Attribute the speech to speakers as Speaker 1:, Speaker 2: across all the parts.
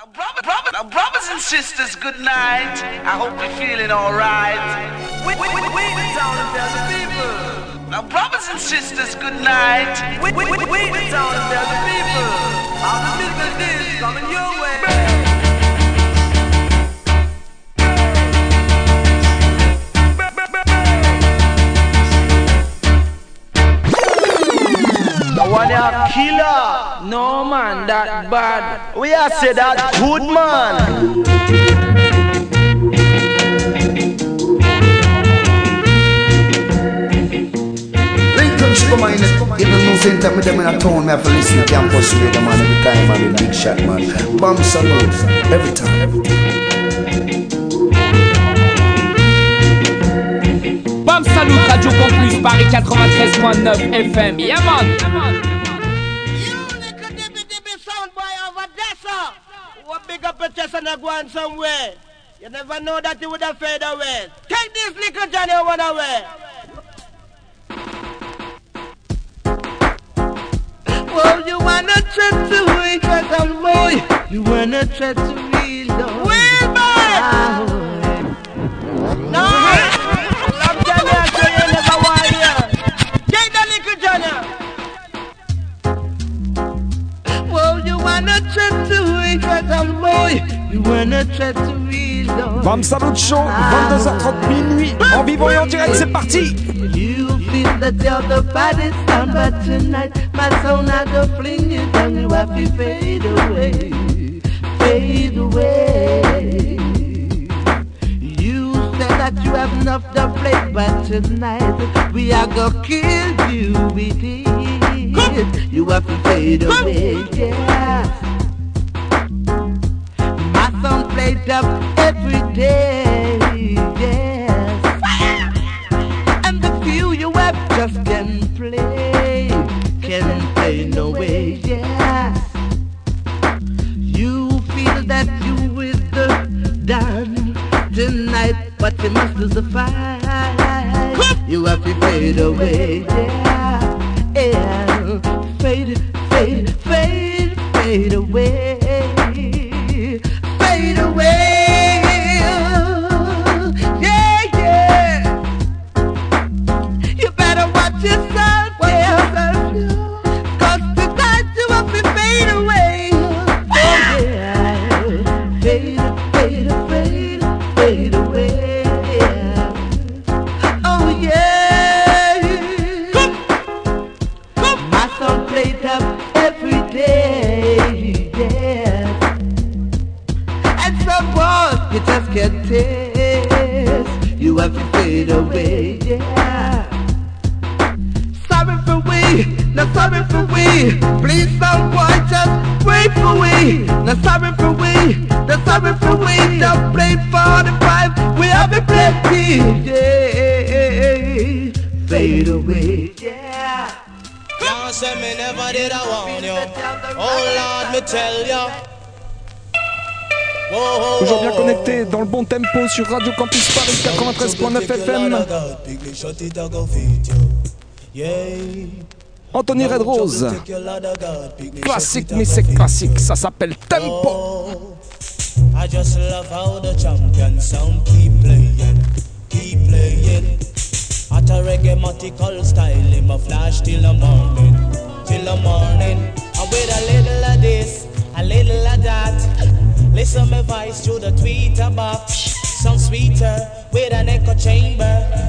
Speaker 1: Brother, brother, now brothers and sisters, good night. I hope you're feeling alright. We, we, we, we the town the people. Now brothers and sisters, good night. We, we, we, we the town the people. How the business is coming your way.
Speaker 2: One a killer.
Speaker 3: No man, that bad.
Speaker 2: We are say that good man.
Speaker 4: Even no same time with them in a town, me have to listen to campus radio man every time I'm a big shot man. Bam salute, every time. Every time.
Speaker 5: Salut Radio Campus Paris 93.9 FM. Yeah man.
Speaker 2: big up your chest and go somewhere. You never know that you would have fade away. Take this little Johnny one away. You wanna to for some boy. You wanna to. Wait, tonight my sound I go fling you down. You have to fade away, fade away. You said that you have enough to play, but tonight we are gonna kill you with it. You have to fade away, yeah. My song played up every day, yes. And the few you have just can play, can play no way, yes. You feel that you with the done tonight, but you must lose the fight. You have to fade away, yeah, Fade, fade, fade, fade away,
Speaker 6: Toujours bien connecté dans le bon tempo sur Radio Campus Paris 93.9 FM. Anthony Red Rose. Classique, mais c'est classique. Ça s'appelle Tempo.
Speaker 7: I just love how the champion sound keep playing, keep playing. At a reggae style, him a flash till the morning, till the morning. With a little of this, a little of that. Listen my voice through the tweeter box. Sound sweeter with an echo chamber.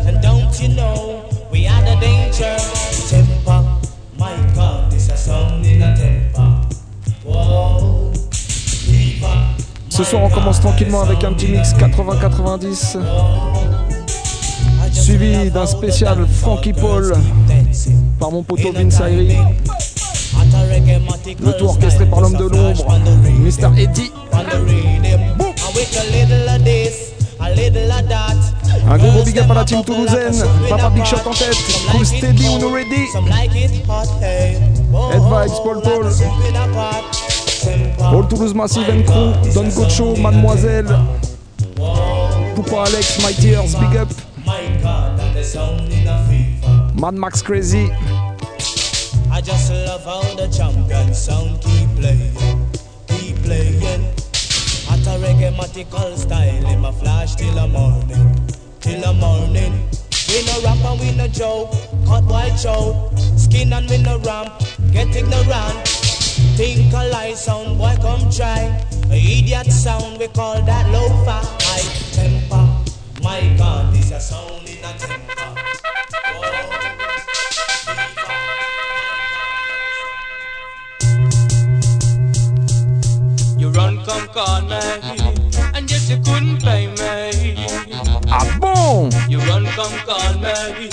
Speaker 7: And don't you know, we are the danger? Temper, my God, this a sound in a temper. Whoa.
Speaker 6: Ce soir, on commence tranquillement avec un petit mix 80-90. Suivi d'un spécial Frankie Paul par mon poteau Vince Ayri. Le tout orchestré par l'homme de l'ombre, Mr. Eddie. Un gros gros big up à la team toulousaine. Papa Big Shot en tête. Cool Steady, est ready? Head Vibes, Paul Paul. All Toulouse Massive and Crew. Don Gocho, Mademoiselle. Poupa Alex, My Tears, big up. Mad Max Crazy.
Speaker 7: I just love how the champion sound keep playing, keep playing.
Speaker 3: At a reggae style, in my flash till the morning, till the morning. We no rap and we no joke, cut white show, skin and we no ramp, get ignorant. Think a lie sound, boy come try. A idiot sound, we call that low-fi high temper. My God, this a sound in a temper. Me, and yet you couldn't me.
Speaker 8: Ah bon?
Speaker 3: You run, come call me.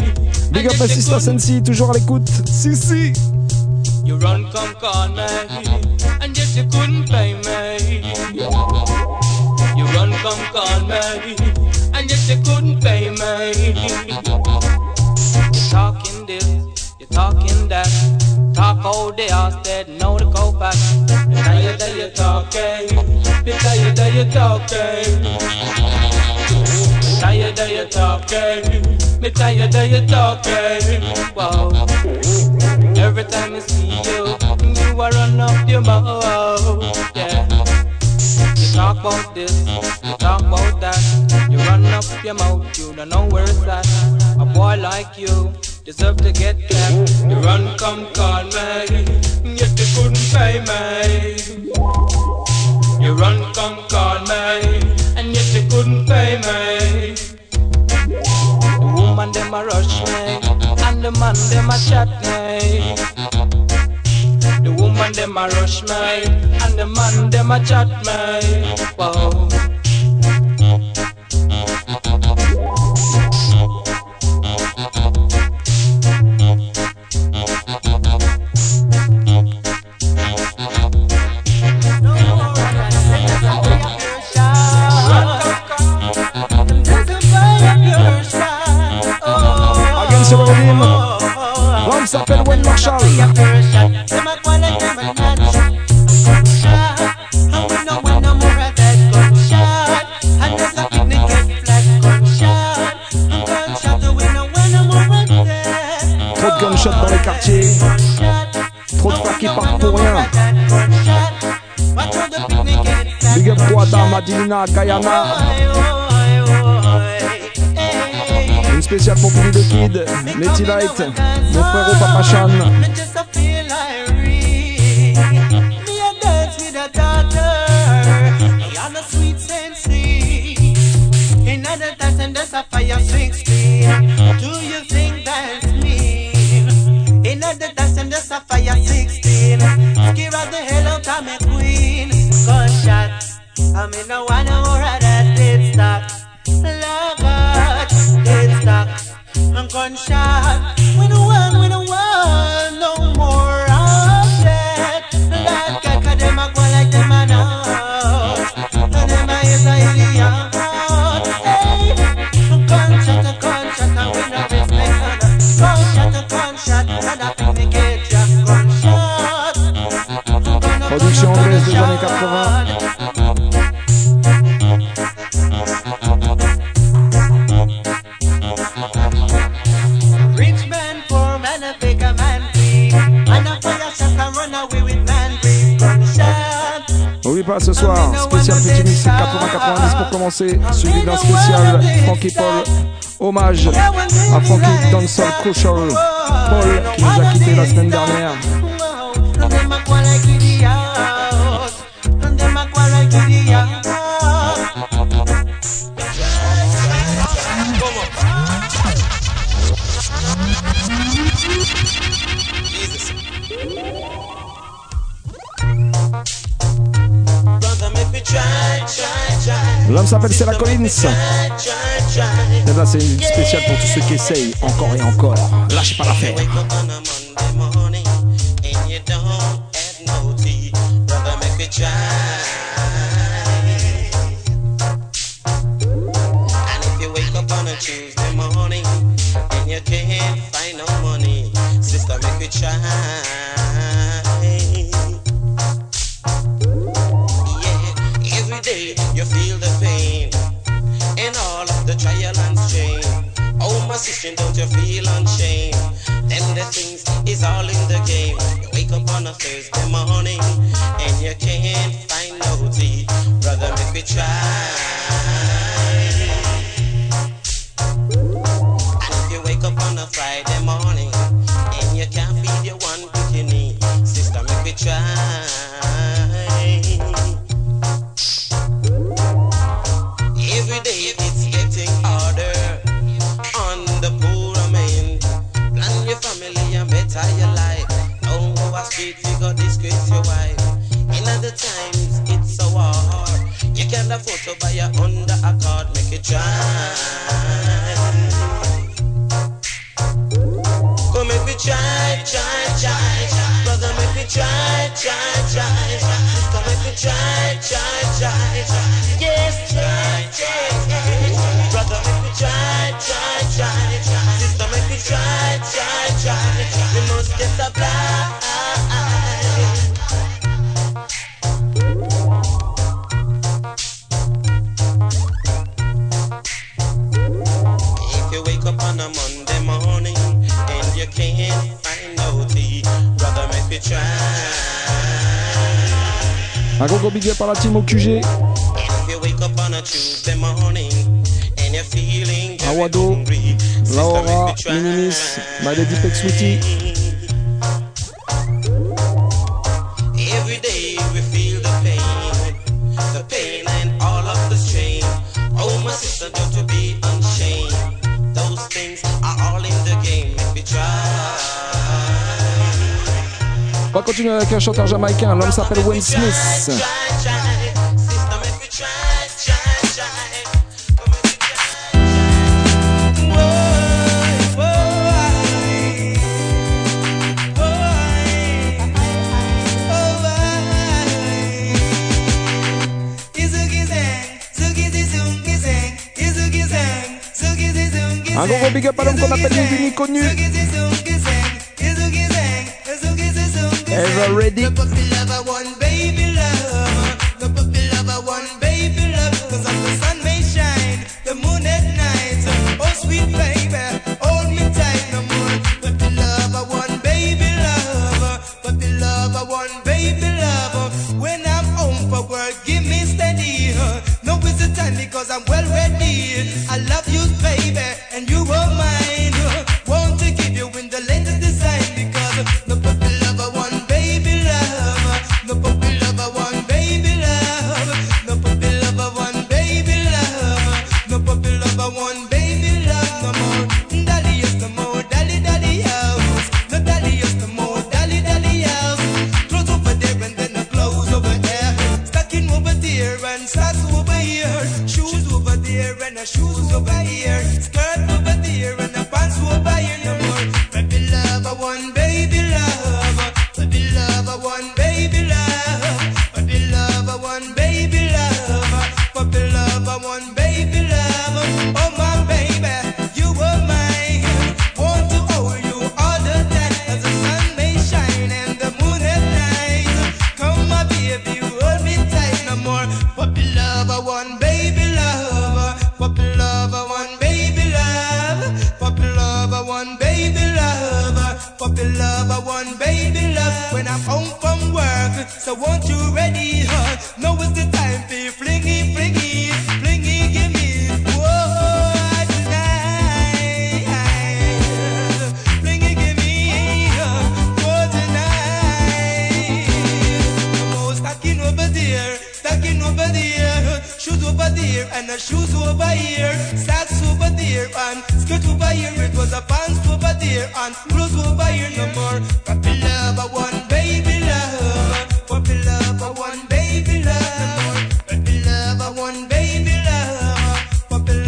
Speaker 8: Big up à Sister Sensi, toujours à l'écoute. Si, si.
Speaker 3: You run, come call me, and yet you couldn't pay me. You run, come call me, and yet you couldn't pay me. You're talking this, you're talking that. Talk all day, I said no to go back. Now you that you're talking, you tell you that you're talking. Tell you that you're talking, me tell you that you're talking. Wow. Every time I see you, you are run up your mouth. Yeah. You talk about this, you talk about that. You run up your mouth, you don't know where it's at. A boy like you deserve to get kept. You run, come call me, and yet you couldn't pay me. You run, come call me, and yet you couldn't pay me. The woman them a rush me, and the man them a chat me. The woman them a rush me, and the man them a chat me. Whoa.
Speaker 8: Your rhythm. L'homme s'appelle Wayne Marshall. Trop de gunshots dans les quartiers. Trop de frères qui partent pour rien. Big up Guada, Madina, Guyana. Une spéciale pour Billy the Kid, Letty Light, mon frère Papa Chan.
Speaker 9: Fire 16. Do you think that's me? In the dance a fire 16. Scare the hell out And
Speaker 8: ce soir, spécial petit mix 80-90 pour commencer, suivi d'un spécial Frankie Paul, hommage à Frankie Dancehall Crucial. Paul qui nous a quitté la semaine dernière. S'appelle Stella Collins.
Speaker 9: Try, try, try.
Speaker 8: Et là, c'est une spéciale pour tous ceux qui essayent encore et encore. Lâchez pas l'affaire.
Speaker 3: Un gros gros big up à la team au QG. Awado, Laura, Minimis, Malady Pexwiti. continue avec un chanteur jamaïcain. L'homme s'appelle Wayne Smith. Un gros big up à l'homme qu'on appelle Vini Connu. ever ready.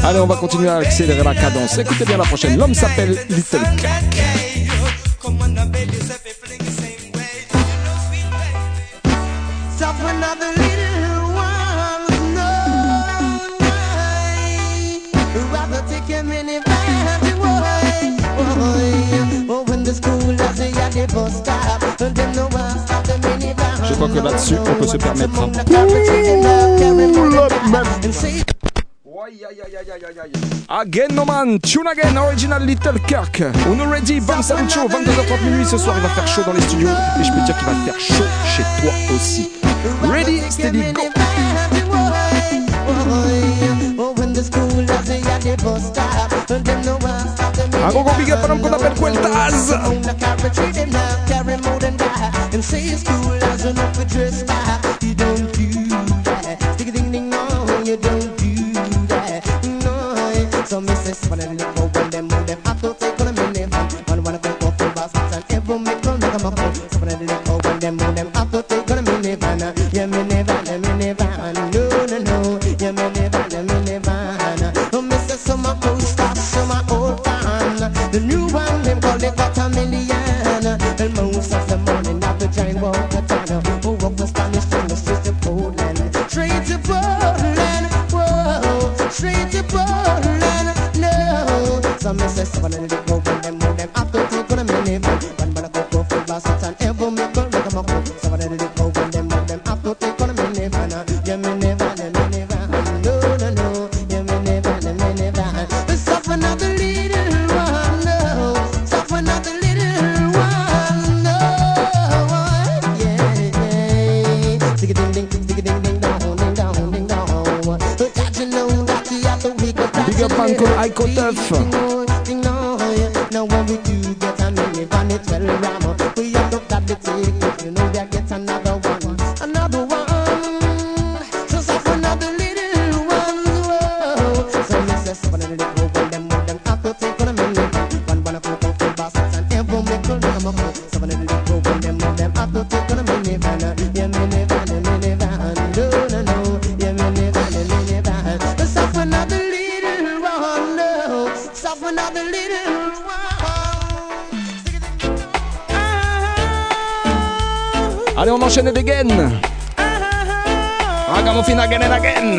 Speaker 3: Allez, on va continuer à accélérer la cadence. Écoutez bien la prochaine. L'homme s'appelle Little
Speaker 10: on
Speaker 3: peut se permettre. Again no man, tune again, original Little Kirk. On est ready, bam Sancho, 22h30 minuit ce soir, il va faire chaud dans les studios et je peux dire qu'il va faire chaud chez toi aussi. Ready, steady, go! I'm gonna ng kuna per kweltas
Speaker 10: And cool as an You don't Motion It Again. Hagamo fino a again and again.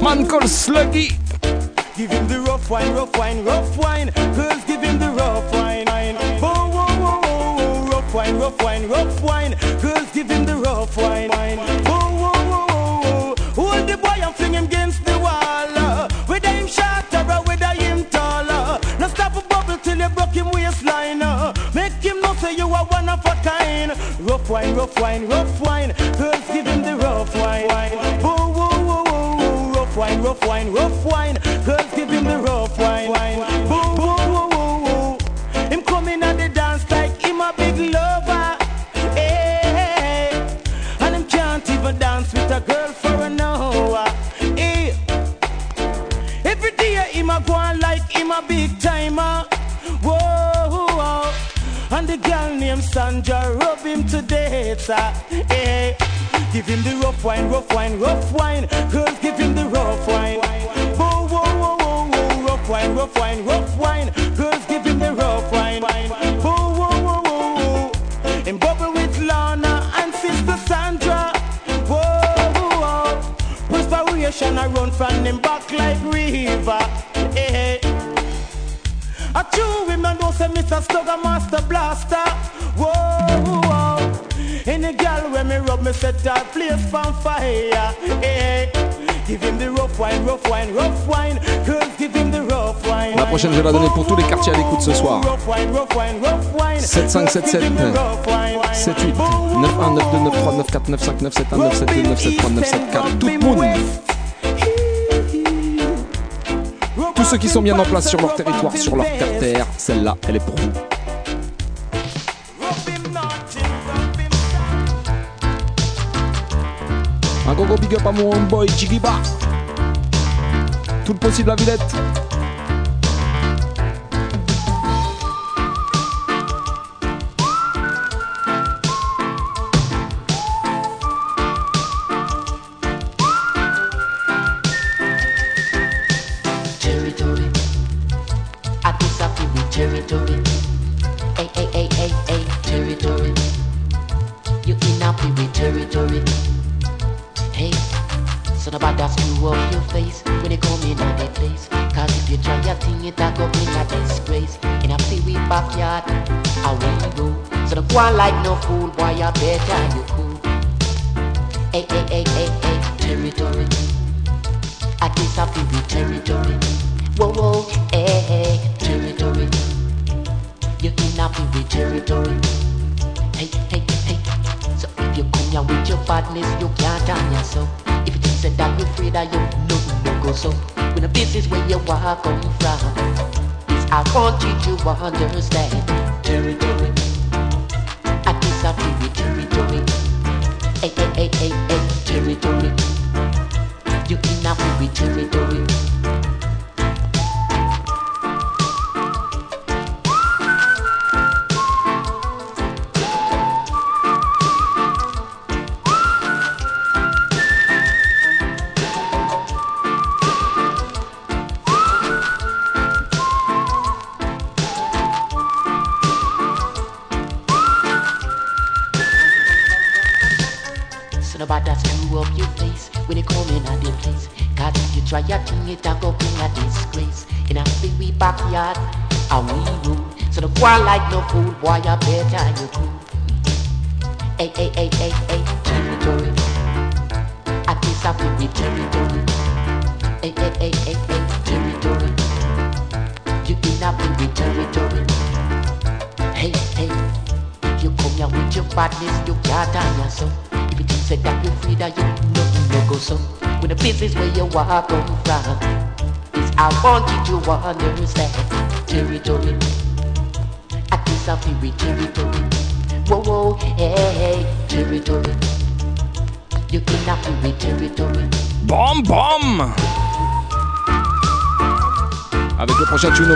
Speaker 10: Man called Sluggy. wine, rough wine.
Speaker 11: 77 78 91 92 93 94 95 97 1 97 97 97 Tout le monde Tous ceux qui sont bien en place sur leur territoire, sur leur terre-terre, celle-là, elle est pour vous. Un gros gros big up à mon boy Jigiba. Tout le possible à Villette.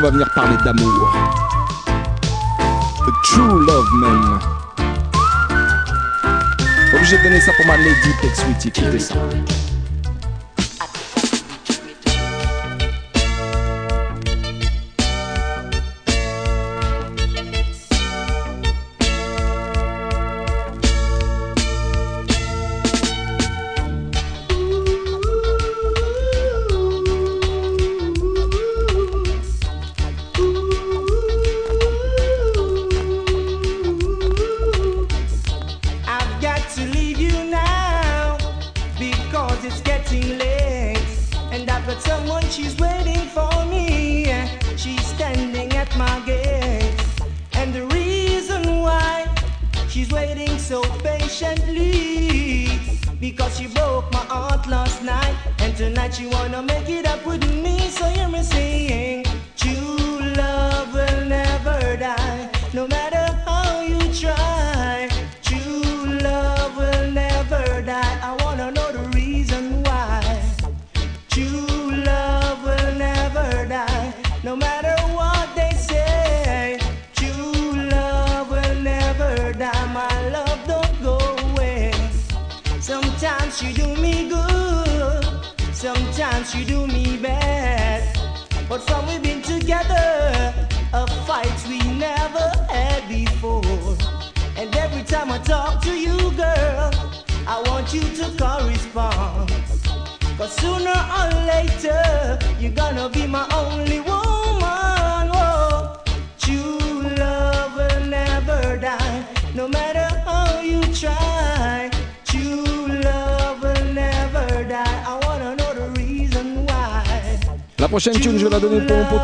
Speaker 12: va venir parler d'amour. The true love même. Obligé de donner ça pour ma lady Tex Sweetie, écoutez ça.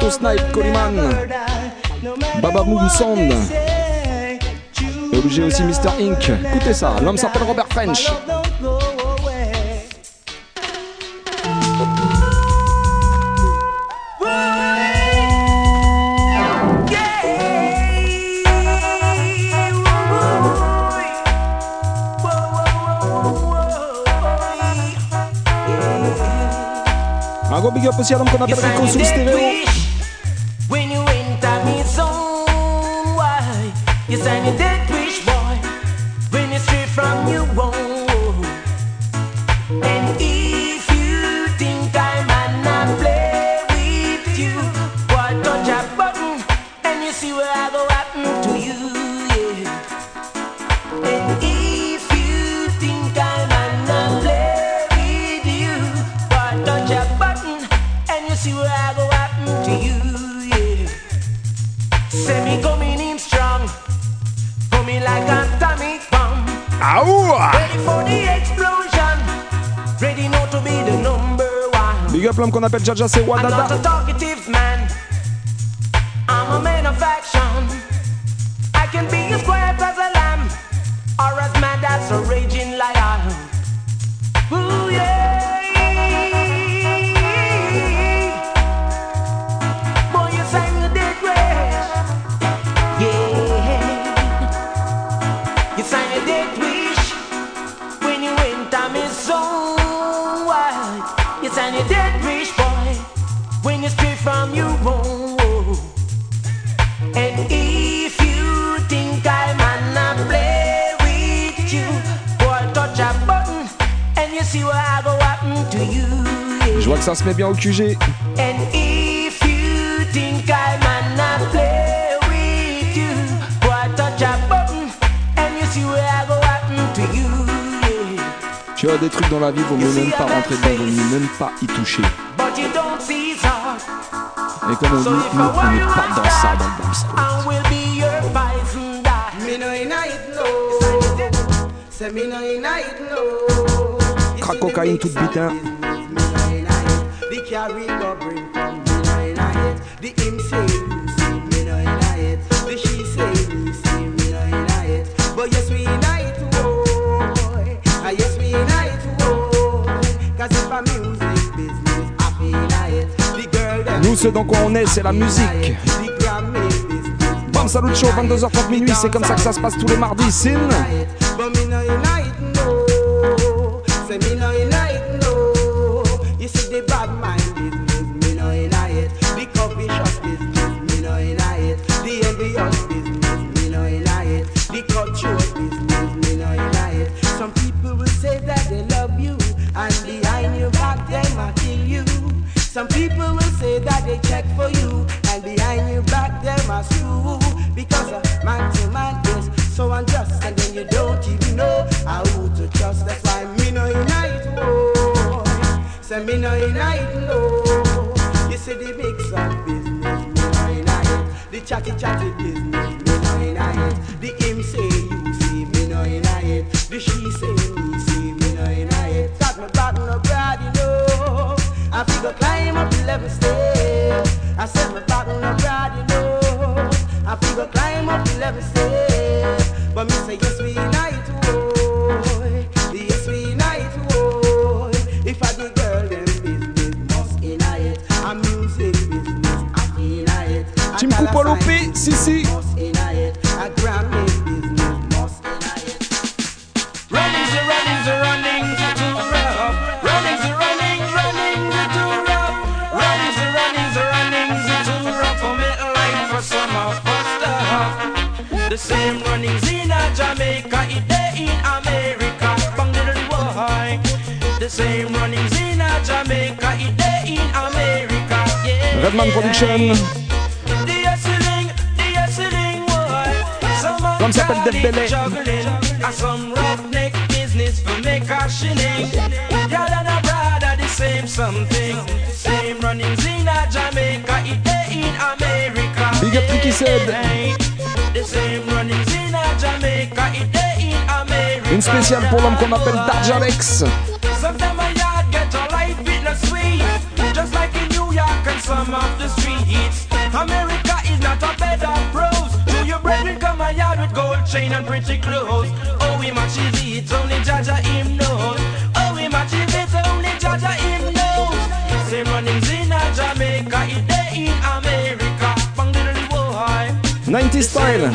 Speaker 12: Ghetto Snipe, Coleman, Baba Moon Sound. Et obligé aussi Mr. Inc. Écoutez ça, l'homme s'appelle Robert French. Un gros big up aussi à l'homme qu'on appelle Rico
Speaker 6: Soul Stereo. Say me coming in strong, coming like an atomic bomb. Aouh! Ready for the explosion, ready now to be the number one.
Speaker 12: Big up l'homme qu'on appelle Jaja, c'est Wadada. ça se met bien au QG. Tu vois, des trucs dans la vie, vaut mieux même pas rentrer dedans, vaut mieux même pas y toucher.
Speaker 3: Et comme on dit, nous, on n'est pas dans ça, dans le
Speaker 6: bon sens.
Speaker 3: Crac cocaïne, tout butin.
Speaker 6: The carry go bring from me no inna it. The him say you see me no inna it. The she say me see me no inna it. But yes we inna it boy. Ah yes we inna it boy. Cause if a music business I feel inna it. The girl them
Speaker 3: Nous, ce dans quoi on est, c'est la musique. Bam Salut Show, 22h30 minuit, c'est comme ça que ça se passe tous les mardis. Sin.
Speaker 6: 11 steps. But me say
Speaker 3: L'homme s'appelle
Speaker 13: them
Speaker 3: Def Bellet.
Speaker 13: juggling. And some roughneck business for make a shilling. Y'all and a brother the same something. Same runnings in Jamaica, it day in America.
Speaker 3: Big up Tricky said.
Speaker 13: The same runnings in Jamaica, it day in America.
Speaker 3: Une spéciale pour l'homme qu'on appelle Darjalex.
Speaker 13: Brethren come a yard with gold chain and pretty clothes Oh, we matches it, only Jaja him knows Oh, we matches it, only Jaja him knows Same runnings in a Jamaica, it day in America Bang diddly boy
Speaker 3: 90 Style.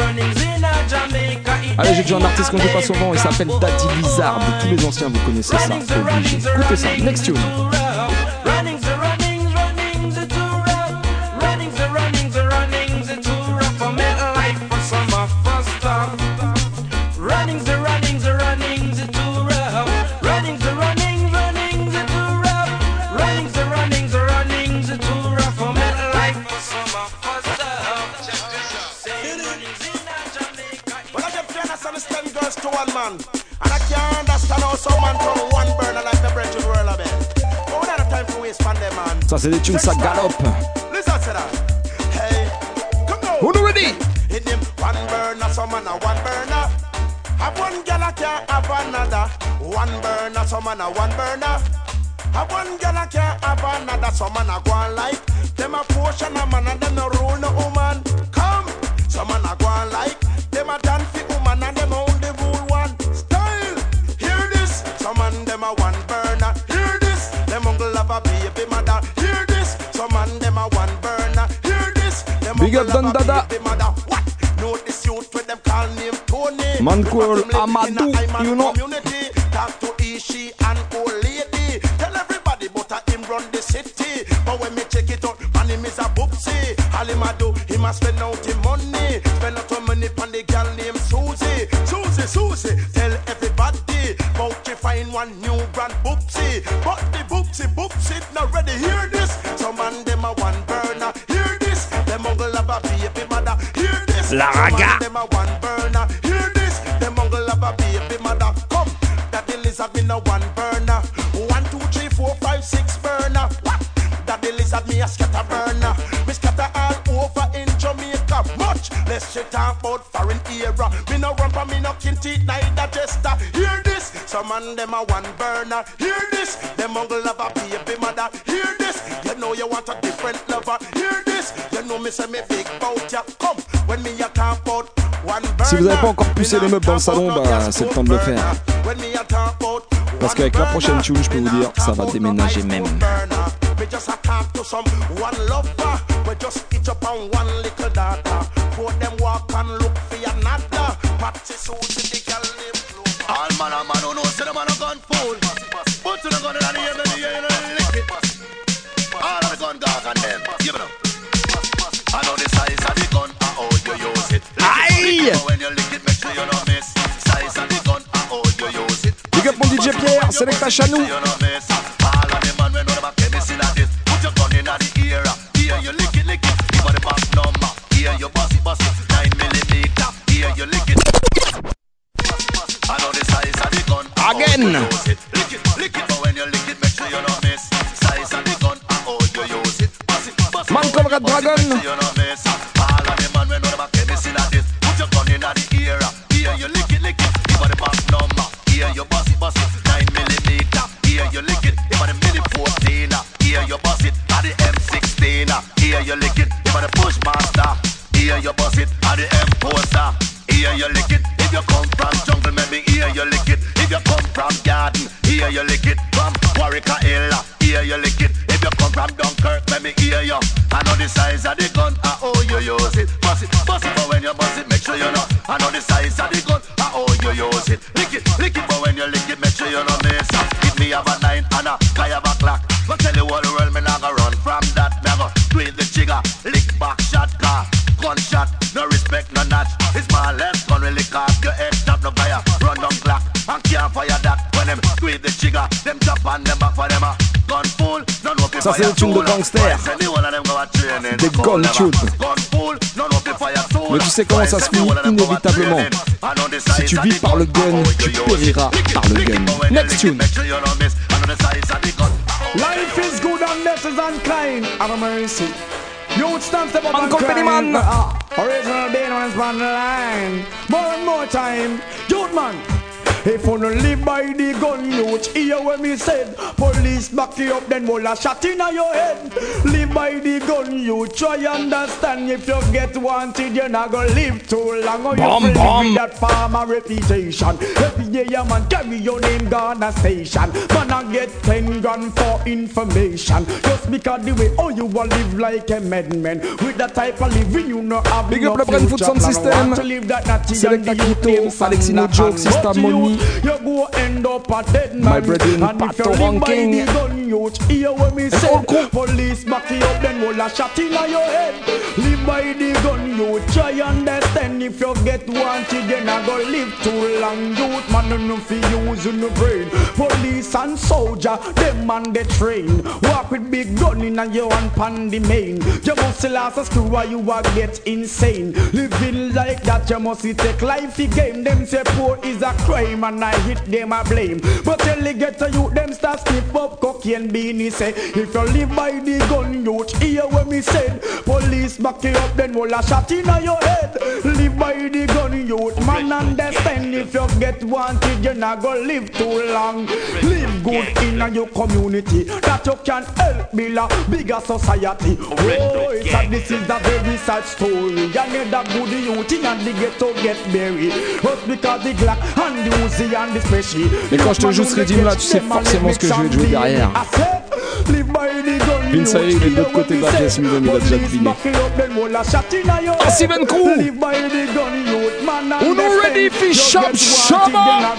Speaker 3: Allez, j'ai déjà un artiste qu'on joue pas souvent, il s'appelle Daddy Lizard. Tous les anciens, vous connaissez ça. obligé. Écoutez ça, next tune.
Speaker 14: Listen to that. Hey, come on.
Speaker 3: Who ready?
Speaker 14: A. Have one gal I can't have another. One burner, some man a one burner. Have one gal I can't have another. Some man a go on like them a portion a man and them no rule no woman.
Speaker 3: Big up Don Dada.
Speaker 14: with them call.
Speaker 3: Man called Amadou, you know.
Speaker 14: Talk to and. Tell everybody but him run the city. But when check it out, is a him a spend money. Spend the Susie. Susie, Susie, tell everybody. To find one new brand boopsy. But the boopsy, boopsy not ready. Hear this? Some man
Speaker 3: La Raga.
Speaker 14: Lizard me no one burner. One, two, three, four, five, six burner. That lizard me a scatter burner. Me scatter
Speaker 15: all over in Jamaica. Much less shit talk about foreign era. Me no rumper, me no kin neither jester. Hear this, some man them a one burner. Hear this. Them uncle love a baby mother. Hear this, you know you want a different lover. Hear this, you know me say me big bout ya. Come, when me a talk about one burner.
Speaker 6: Si vous n'avez pas encore poussé les meubles dans le salon, bah, c'est le temps de le faire.
Speaker 15: When me a talk about
Speaker 6: Parce qu'avec la prochaine tune, je peux vous dire, ça va déménager même.
Speaker 15: Me just a talk to some one lover. We just itch up on one little daughter. For them walk and look for another. Patsy Susie, the girl named Clover. All man a man who knows say the man a gun fool. But to the gun in the the know, lick it. All of the gun on them. Give it up. I know the size of the gun and how you use it. Lick it, lick it, when you lick it, make sure you don't miss. Size of the gun and how you use it.
Speaker 6: Big up mon DJ Pierre, Selecta Chanou.
Speaker 15: All of the man we know about chemist in this. Put your gun in the ear. Here you lick it, lick it. Give her the back number. Here you bust it, bust it. Nine millimeter. Here you lick it. I know the size of the gun.
Speaker 6: Again.
Speaker 15: How you use it. Lick it. But when you lick it, make sure you don't miss. Size of the gun and how you use it. Bust it, bust it.
Speaker 6: Man Conrad Dragon.
Speaker 15: Make sure you don't miss. All of the man we know about chemist in a this. Put your gun in the ear. Here you lick it, lick it. Give her the back number. Here you bust it, bust it. Nine millimeter. Here you lick it. Give her the mini 14. Here you bust it. At the M16. Here you lick it. Give her the Bushmaster. Here you bust it. At the M poster. Here you lick it. If you come from jungle, maybe here you lick it. If you come from garden, here you lick it. From Warwick Hill, here you lick it. If you come from Dunkirk, let me hear you. I know the size of the gun, I how you use it. Bust it, bust it, but when you bust it, make sure you know. I know the size of the gun, I how you use it. Lick it, lick it, but when you lick it, make sure you know miss. If me have a nine and a guy have a clock, go tell you all the world me not go run from that. Go tweet the trigger, lick back shot car, gunshot, no respect, no notch. It's my left gun really cock your head stop no fire, run down clock and can't fire that. When them tweet the trigger, them chop on them back for them a gun fool. No no
Speaker 6: Ça, c'est le tune de gangster. Des gun tunes. Mais tu sais comment ça se finit inévitablement. Si tu vis par le gun, tu périras par le gun. Next tune.
Speaker 16: Life is good and death is unkind. Have a mercy. Youth stand step up
Speaker 6: Man
Speaker 16: and
Speaker 6: company
Speaker 16: climb.
Speaker 6: man.
Speaker 16: Original being on the line. More and more time. Youth man. If you no live by the gun, youth, hear what me said. Police back you up, then will a shot in your head. Live by the gun, you try understand. If you get wanted, you're not gonna live too long. Or
Speaker 6: Bum,
Speaker 16: you
Speaker 6: bum.
Speaker 16: with that farmer reputation. Every day, yeah, man, carry your name, Ghana station. Man, I get 10 grand for information. Just because the way, oh, you will live like a madman. With that type of living, you know, have
Speaker 6: Big
Speaker 16: no
Speaker 6: up le Brain Food Sound. System.
Speaker 16: Want to live that natty the youth
Speaker 6: Quito,
Speaker 16: names
Speaker 6: Alexino Joke,
Speaker 16: and
Speaker 6: Sister
Speaker 16: you, go end up a dead
Speaker 6: My
Speaker 16: man.
Speaker 6: brethren,
Speaker 16: and if you
Speaker 6: Pato
Speaker 16: live by the gun, youth, hear what me say. Police back you up, then will a shot in your head. Live by the gun, you try understand. If you get wanted, then I go live too long. Youth man, no no fi use no brain. Police and soldier, them man they train. Walk with big gun in a your one pan the main. You must last a screw or you a get insane. Living like that, you must take life the game. Them say poor is a crime and I hit them a blame. But tell the get to you, them start skip up cocaine beanie say. If you live by the gun, youth, hear what me said. Police back you up, then will a shot in your head. Live by the gun, youth, man understand. If you get wanted, you're not gonna live too long. Live good in your community, that you can help build a bigger society. Oh, it's a, this is a very sad story. You need a good youth in the ghetto get buried. Just because the Glock and the
Speaker 6: Mais quand je te joue ce rythme là, tu sais forcément ce que je vais te jouer derrière. Vince il est de l'autre côté de la pièce, lui-même, il a déjà deviné.
Speaker 16: Ah,
Speaker 6: Steven Crew. Uno ready for shop shabba.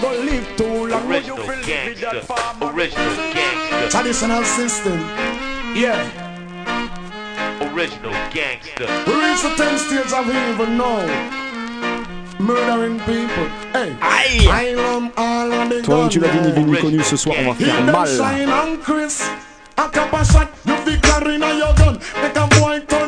Speaker 17: Original gangster. Original gangster.
Speaker 15: Traditional system. Yeah.
Speaker 17: Original gangster.
Speaker 15: We reach the 10 stage of evil now. Murdering people. Hey. I love all of the
Speaker 6: Toi-même, tu l'as dit, ni vu ni connu, ce soir, on va faire mal.
Speaker 15: shine on Chris. A couple shot, you fi carry na your gun. Make a boy turn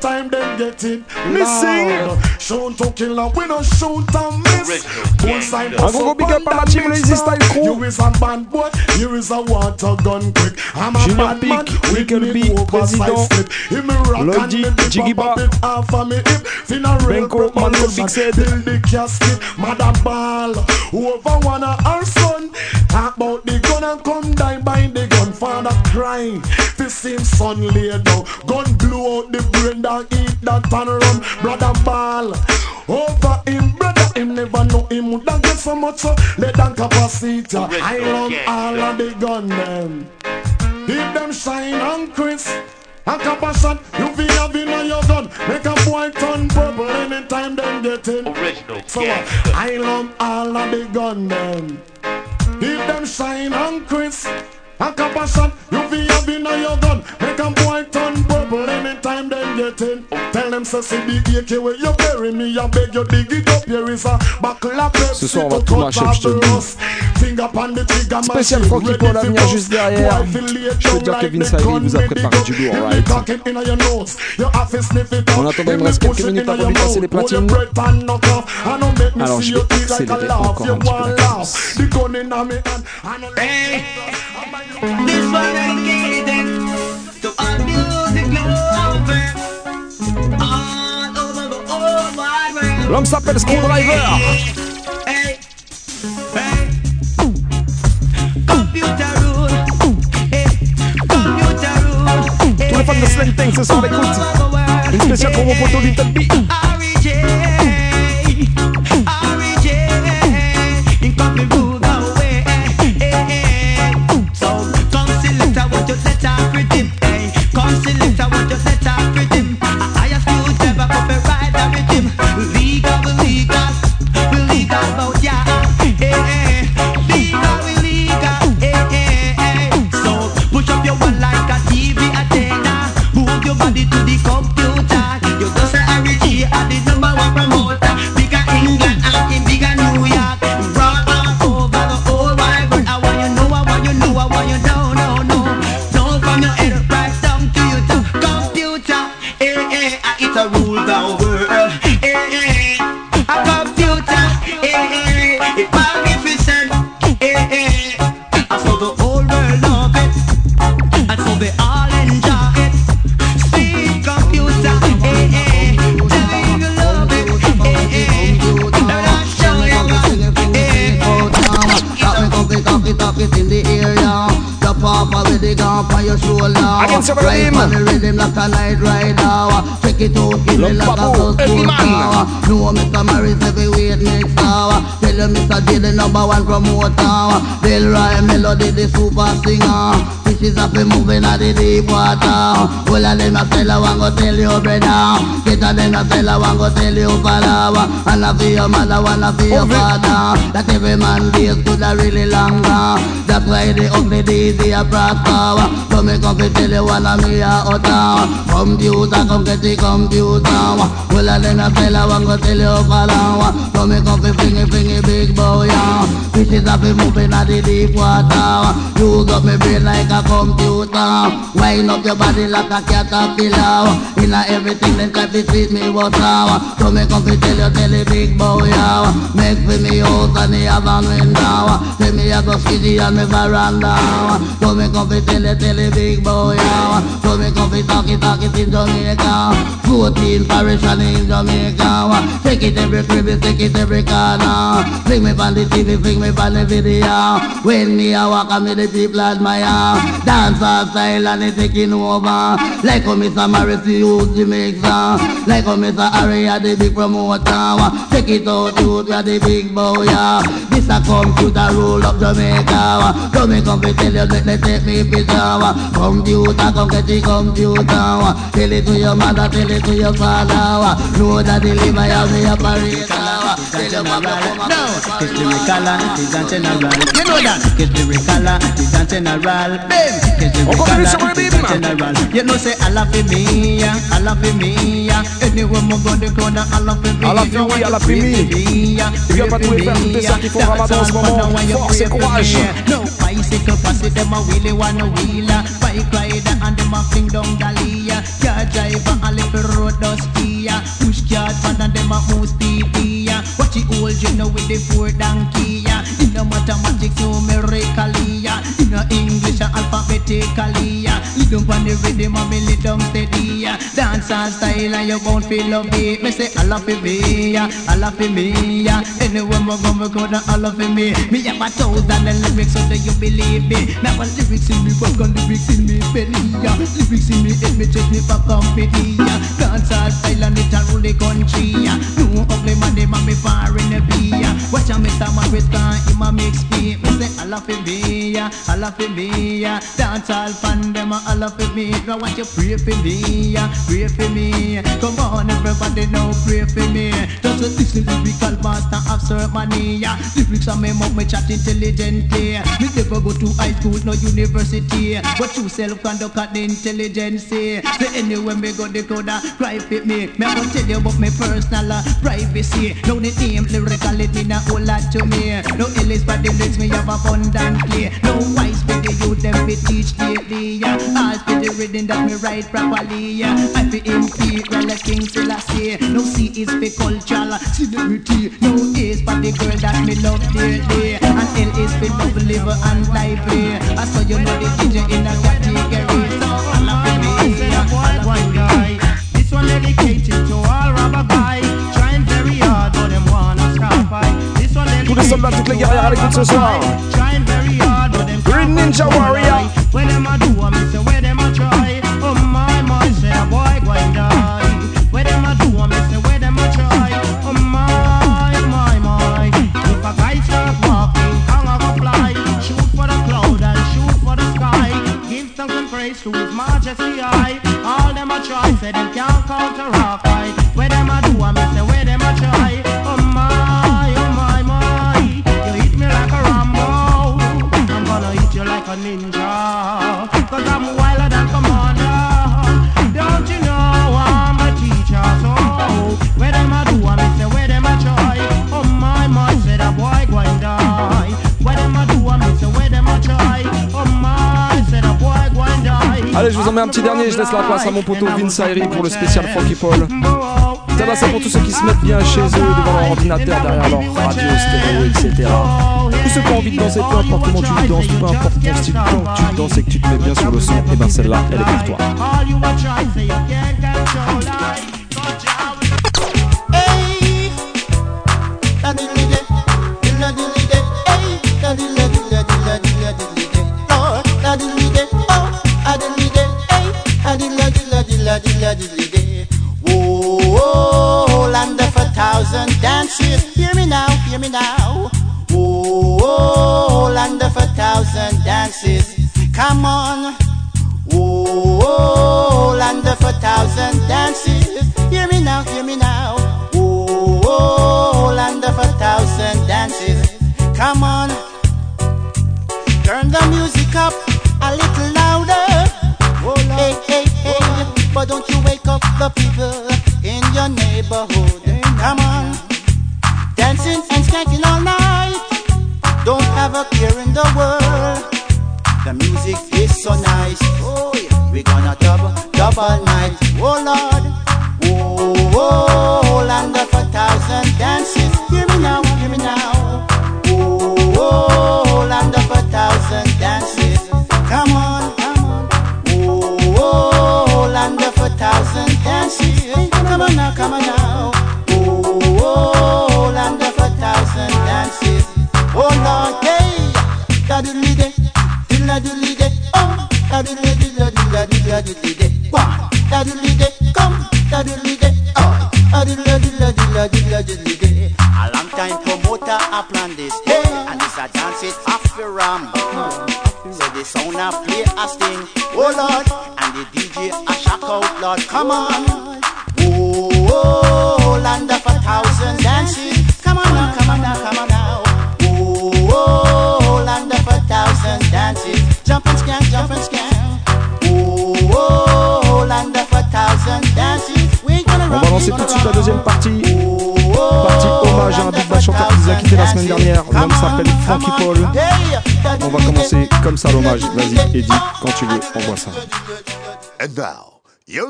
Speaker 15: purple in
Speaker 18: anytime them get it.
Speaker 6: Missing.
Speaker 18: loud. Shoot to kill and we don't shoot and miss. Bullseye
Speaker 6: Un gros big up à la team Lazy Style Crew.
Speaker 18: You is a bad boy, you is a water gun quick. I'm a
Speaker 6: Junior
Speaker 18: bad man
Speaker 6: Peak,
Speaker 18: with
Speaker 6: Nickel
Speaker 18: me
Speaker 6: B,
Speaker 18: oversized
Speaker 6: Président,
Speaker 18: slip. He me rock and
Speaker 6: Lodi,
Speaker 18: me dip
Speaker 6: Jiggy
Speaker 18: up
Speaker 6: Ba.
Speaker 18: a bit half of me hip. Funeral
Speaker 6: Benko, Manko,
Speaker 18: preparation,
Speaker 6: Big Zed.
Speaker 18: build the casket, mother ball. Over one of our son. Talk about the gun and come die by the gun. Father crying, the same son lay down. Gun blew out the brain, dog eat that and run. Brother ball. Over him, brother, him never know him would get so much so let than capacity. I love all of the gun them. Keep them shine and crisp. A couple shot, you be have in on your gun. Make a boy turn purple anytime them get in.
Speaker 17: Original
Speaker 18: So uh,
Speaker 17: gangster.
Speaker 18: I love all of the gun them. Keep them shine and crisp. A couple shot, you feel have in on your gun. Make a boy turn purple anytime them get in. Tell them say see the AK where you bury me. I beg you dig it up. Here is a buckle of
Speaker 6: Ce soir, on va
Speaker 18: Pepsi
Speaker 6: tout
Speaker 18: to
Speaker 6: lâcher,
Speaker 18: cut
Speaker 6: je te le
Speaker 18: off
Speaker 6: dis.
Speaker 18: the rust. Finger upon the trigger
Speaker 6: Spécial
Speaker 18: machine,
Speaker 6: Frankie
Speaker 18: ready
Speaker 6: Paul à
Speaker 18: for
Speaker 6: venir
Speaker 18: bust.
Speaker 6: juste derrière.
Speaker 18: Boy, feel lay
Speaker 6: Je peux
Speaker 18: down
Speaker 6: dire
Speaker 18: like
Speaker 6: Kevin
Speaker 18: the
Speaker 6: Saïd
Speaker 18: gun
Speaker 6: vous a
Speaker 18: me
Speaker 6: préparé
Speaker 18: dig
Speaker 6: du
Speaker 18: up.
Speaker 6: lourd,
Speaker 18: If
Speaker 6: right
Speaker 18: the cock it inna your nose, you have to sniff it
Speaker 6: En
Speaker 18: out.
Speaker 6: attendant, il me
Speaker 18: If
Speaker 6: reste
Speaker 18: me
Speaker 6: quelques
Speaker 18: push it
Speaker 6: minutes
Speaker 18: inna
Speaker 6: avant de
Speaker 18: your
Speaker 6: lui passer
Speaker 18: mouth,
Speaker 6: les
Speaker 18: hold your
Speaker 6: platines.
Speaker 18: breath and knock off. And don't make me
Speaker 6: Alors,
Speaker 18: see
Speaker 6: je
Speaker 18: you
Speaker 6: vais
Speaker 18: teeth like a
Speaker 6: accélérer
Speaker 18: laugh.
Speaker 6: encore
Speaker 18: You
Speaker 6: un petit peu
Speaker 18: want
Speaker 6: la
Speaker 18: laugh. The gun inna me hand. and I
Speaker 19: Hey,
Speaker 6: L'homme s'appelle Screwdriver.
Speaker 19: Hey, hey, computer rule. Hey, computer rule.
Speaker 6: Tous les fans de Slang Tank ce soir l'écoute. Une spéciale pour mon poteau Little B.
Speaker 19: Push up body to the computer.
Speaker 20: Shoulder.
Speaker 6: Against the
Speaker 20: Right
Speaker 6: rhythm.
Speaker 20: on the rhythm like a night rider. Check it out, give me
Speaker 6: Love
Speaker 20: like a
Speaker 6: Pablo,
Speaker 20: plus
Speaker 6: every
Speaker 20: power. No, Mr. Morris heavyweight mix now. Tell you Mr. J the number one promoter. Ryan Melody the super singer. Fishes up and moving at the deep water. Well, of them a tell I want go tell you brother. Get a them a tell I want go tell you. And a for your mother, one a for your father. That every man days could a really longer. That's why the ugly days they a prosper. So me come fi tell you one of me a utter. Computer, come get the computer. Well, of them a tell I want go tell you father. So me come fi fling it, fling it big boy. yeah. Fishes a fi moving at the deep water. Use up me brain like a computer. Wind up your body like a caterpillar. Inna everything them try to treat me water. So me fi tell you tell big boy. Make for me house and the have a window. Say me a go skiddy on me veranda. So me fi tell you tell the big boy. So me come fi talk it talk it in Jamaica. 14 parish and in Jamaica. Take it every crib, take it every corner. Fling me on the TV, fling me on the video. When me a walk, I me the people admire. Dance all style and it taking over. Like how Mr. Morrissey use the mixer. Uh. Like how Mr. Harry a the big promoter. Take it out, youth, we are the big boy. yeah. This a computer rule of Jamaica. So me come to tell you that they take me picture. Computer, come get the computer. Tell it to your mother, tell it to your father. Know that the liver have the operator. Tell your mother, come and
Speaker 19: No, it's lyrical, it is not general. You know that? It's lyrical, it is not general. Bim, it's
Speaker 6: continue sur
Speaker 19: lyrical,
Speaker 6: le
Speaker 19: it is not general. You know say I love me, I love me. Anywhere me go the corner, I love me.
Speaker 6: I love you, oui, I love me. Il vient pas tous les faire toutes les sorties pour Ramadan en ce moment. Force et courage.
Speaker 19: No, bicycle pass it, them a wheelie, one a wheeler. Uh. Bike rider and them a fling down Dalia.
Speaker 21: Car driver a little road dusty ya. Push cars man and them a move speedy. Watch it hold you know with the four donkey. In the mathematics numerically ya. In the English alphabetically. You don't want the rhythm of me little steady ya. Dance and style and you won't feel love it. Me say I love it me. I love it me. Anywhere me go me go down I love it me. Me have a thousand lyrics so that you believe me. Me have a lyrics in me work and lyrics in me belly. Lyrics in me head me take me for company ya. Dance and style and it a rule the country. No ugly man them a me far in the beer. Watch out Mr. Morris a mix me. Me say I love it me ya. I love it me ya. Dance all them I love it me. Now want you pray for me ya. Pray for me. Come on everybody now pray for me. Just listen lyrical master of ceremony ya. Lyrics on me mouth me chat intelligently. Me never go to high school no university. But you self conduct at the intelligence. Say anywhere me go they coulda cry fit me. Me I tell you about me personal uh, privacy. Now the name lyrical it mean a whole lot to me. No illis but the lyrics me have abundantly. No wise with the youth them be teach lately. Yeah. All for the rhythm that me write properly. Yeah. I fi imperial like King Selassie. No C is for cultural celebrity. No A is for the girl that me love dearly. And L is for love, liver and lively. I saw you know the DJ in a category. So I love it me. I love it me.
Speaker 22: This one dedicated to all rubber guys
Speaker 6: les soldats, toutes les guerrières à l'écoute ce.
Speaker 22: Trying very hard but them
Speaker 6: Green Ninja Warrior.
Speaker 22: When them a do I miss where them a try. Oh my my say a boy going die. Where them a do I miss where them a try. Oh my my my. If a guy start walking tongue a go fly. Shoot for the cloud and shoot for the sky. Give thanks and praise to his majesty I All them a try say them can't counter our fight Where them a do I miss where them
Speaker 6: Allez, je vous en mets un petit dernier, je laisse la place à mon poteau Vince Ayri pour le spécial Funky Paul. Ça va, c'est pour tous ceux qui se mettent bien chez eux, devant leur ordinateur, derrière leur radio, stéréo, etc. Tous ceux qui ont envie de danser, peu importe comment tu danses, peu importe ton style, quand tu danses et que tu te mets bien sur le son, et ben celle-là, elle est pour toi.
Speaker 9: Dances. Hear me now, me now. Land of a thousand dances. Come on. Whoa, land of a thousand dances. Hear me now, hear me now.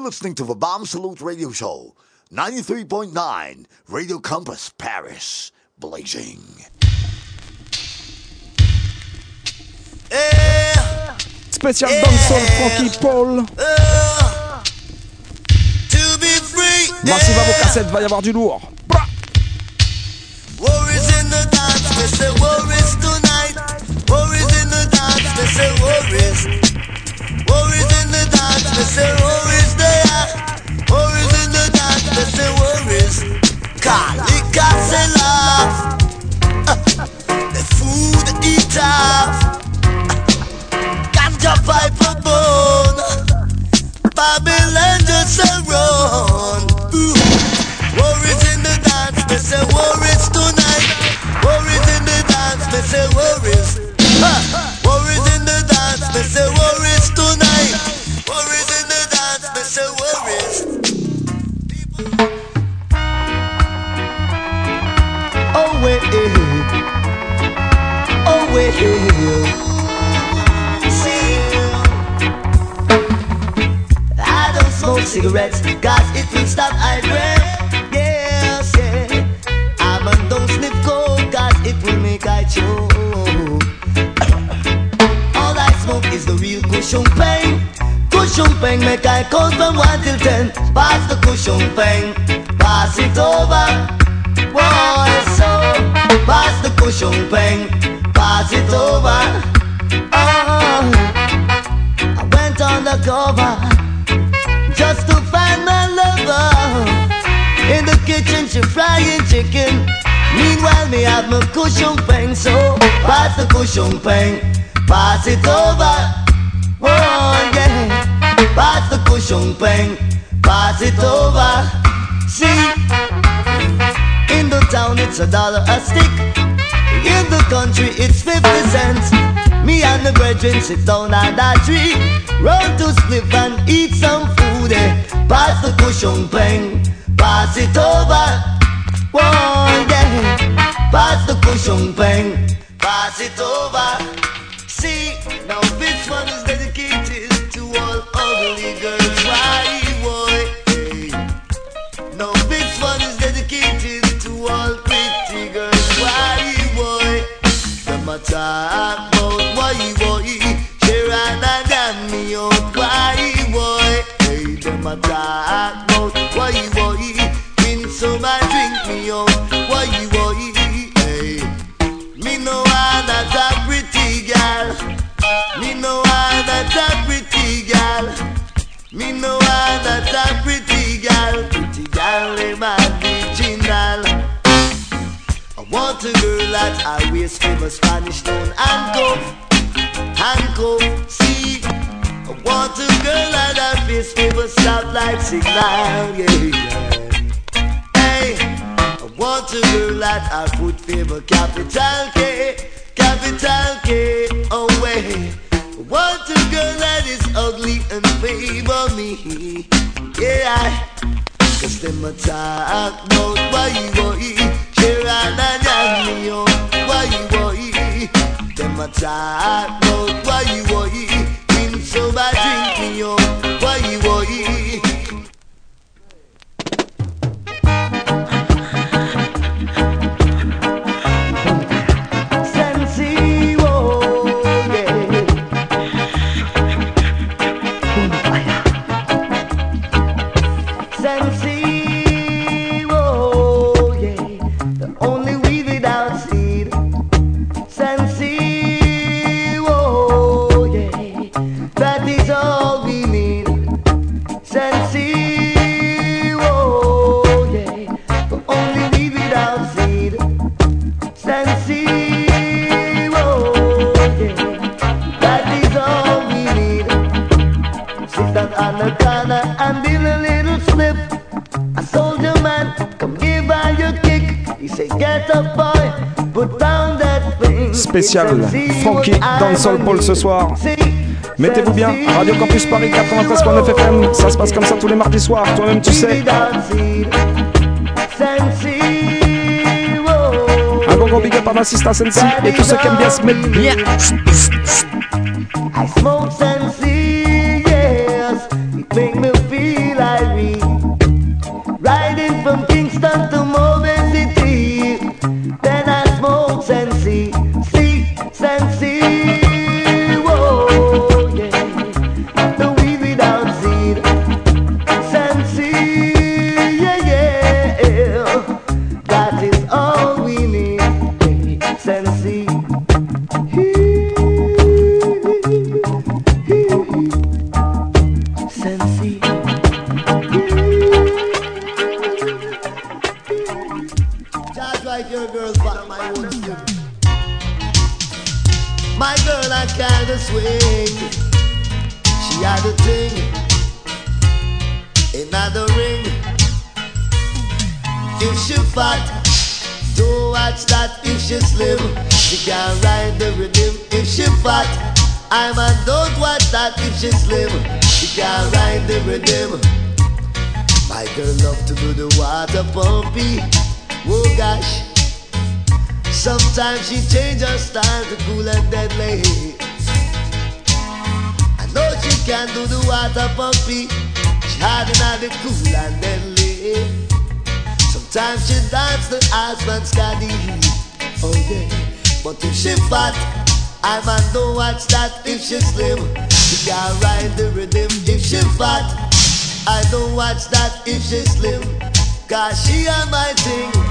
Speaker 15: Listening to the Bam Salute Radio Show, 93.9 Radio Campus, Paris, blazing.
Speaker 6: Eh, Spécial dancehall Frankie Paul. Eh, to be free. Massive à vos cassettes, va y avoir du lourd.
Speaker 23: Worries in the dance, they say worries tonight. Worries in the dance, they say worries. Worries in the dance, they say worries. Worries in the dance, they say worries. Food eat off. Ganja. Babylon just a run. Worries in the dance, they say worries cigarettes, cause it will stop I breath. Yes, yeah. I man don't sniff coke, cause it will make I choke. All I smoke is the real cushion pain. Tu-Sheng-Peng make I count from 1 till 10. Pass the cushion pain, pass it over. Boy, so pass the cushion pain, pass it over. Oh, I went on the cover just to find my lover. In the kitchen, she frying chicken. Meanwhile, me have my cushion pain, so pass the Tu-Sheng-Peng, pass it over. Oh yeah, pass the Tu-Sheng-Peng, pass it over. See, in the town it's a dollar a stick. In the country it's 50 cents. Me and the brethren sit down under a tree. Roll to spliff and eat some food. Eh. Pass the Tu-Sheng-Peng, pass it over. Whoa, yeah. Pass the Tu-Sheng-Peng, pass it over. See, now this one is dedicated to all ugly girls. Why, talk about why, boy? And damn me out. Why? Hey, them a talk about why, some and want a girl that I waist with a Spanish town handcuff, handcuff. See, I want a girl that I face with a stoplight signal. Yeah, yeah. Hey, I want a girl that I put favor capital K, capital K. Oh wait, I want a girl that is ugly and favor me. Yeah. Cause them a talk about why boy Why about why bad drink me why boy
Speaker 6: Spécial Frankie Dancehall Paul ce soir. Mettez-vous bien, Radio Campus Paris 93.9 FM, ça se passe comme ça tous les mardis soirs, toi-même tu sais. Un gros gros big up à Massista Sensi et tous ceux qui aiment bien se mettre bien.
Speaker 23: The husband scotty. Oh yeah. But if she fat, I man don't watch that. If she slim, she can ride the rhythm. If she fat, I don't watch that. If she slim, cause she a my thing.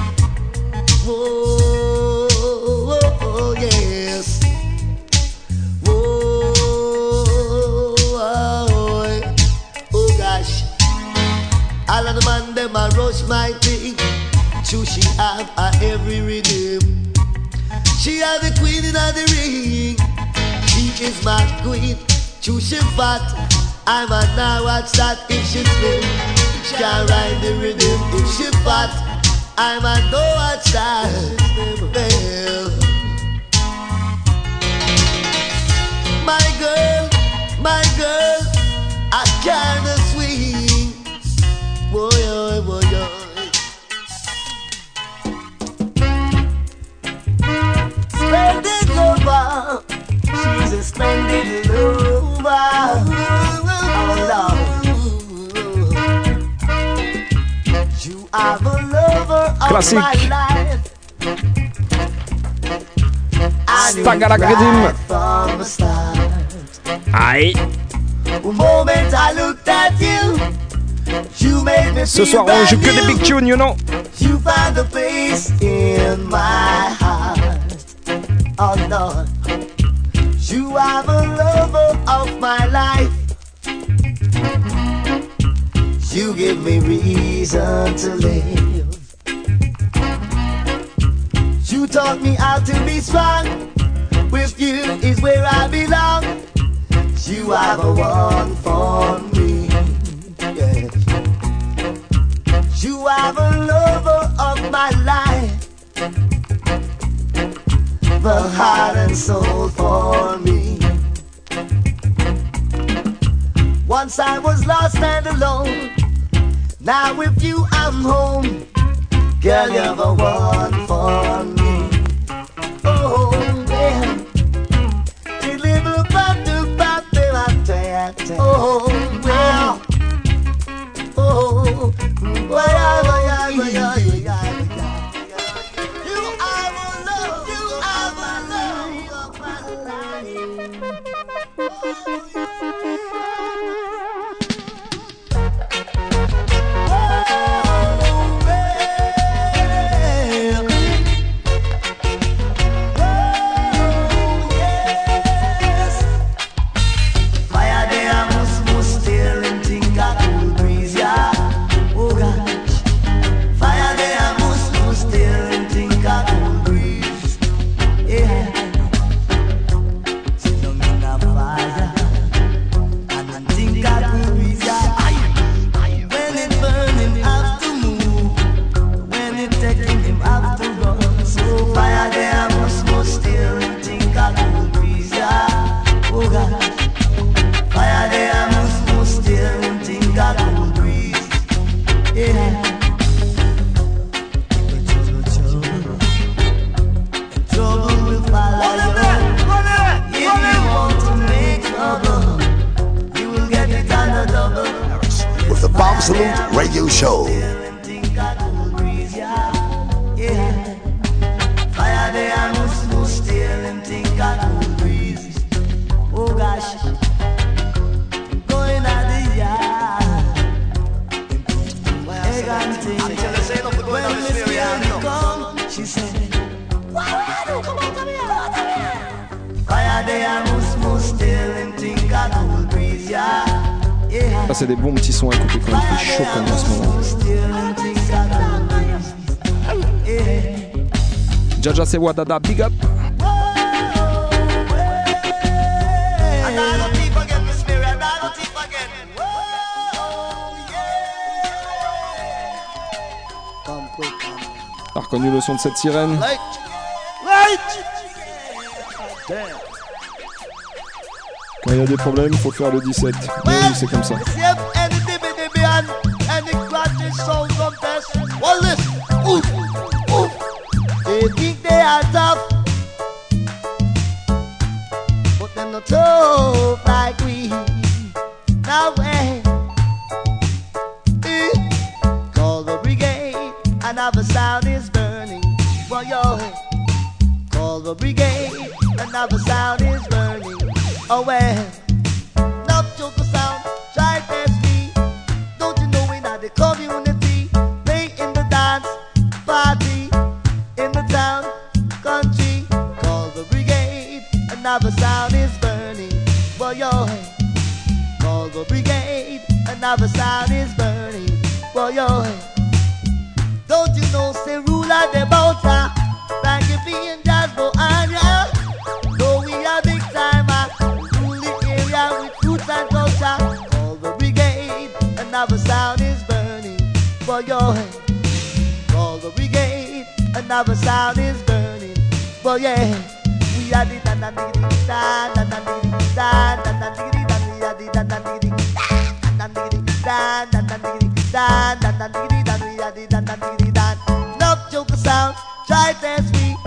Speaker 23: Queen. True, she fat. I'm a now watch that if she slim. She can ride the rhythm if she fat. I'm a no watch that. Well, my girl, my girl, I kinda swing. Boy, lover. You are the lover of
Speaker 6: Classique.
Speaker 23: my life.
Speaker 6: Aïe.
Speaker 23: Moment I looked at you, you
Speaker 6: Ce soir, on joue que des big tunes, you know.
Speaker 23: You place in my heart. Oh you are the lover of my life. You give me reason to live. You taught me how to be strong. With you is where I belong. You are the one for me. You are the lover of my life, the heart and soul for me. Once I was lost and alone, now with you I'm home. Girl, you're the one for me.
Speaker 6: say big up. T'as reconnu le son de cette sirène Quand il y a des problèmes, il faut faire le 17. Oui, c'est comme ça.
Speaker 23: people, yeah. We are the da da diggy da da da diggy da da da diggy da we are the da da diggy da da diggy da da da diggy da da da diggy da we are the da da diggy da. Love joke sound, try dance we.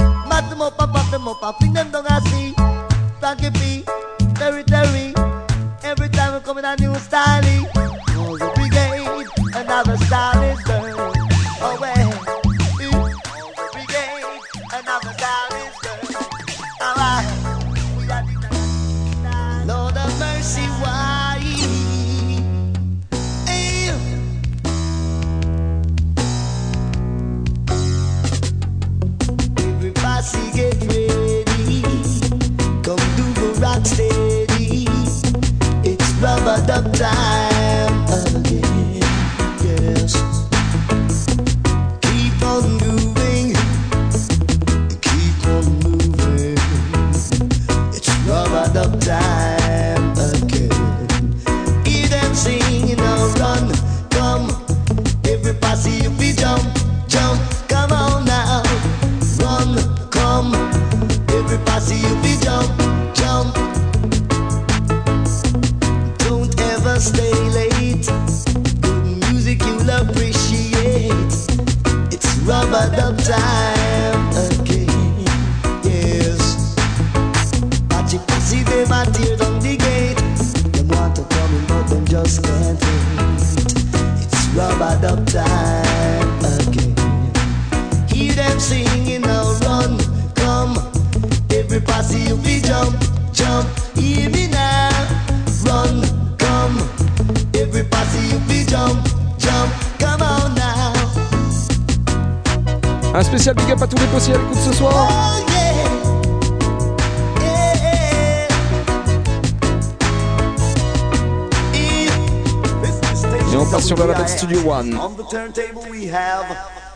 Speaker 23: on. On the
Speaker 15: turntable we have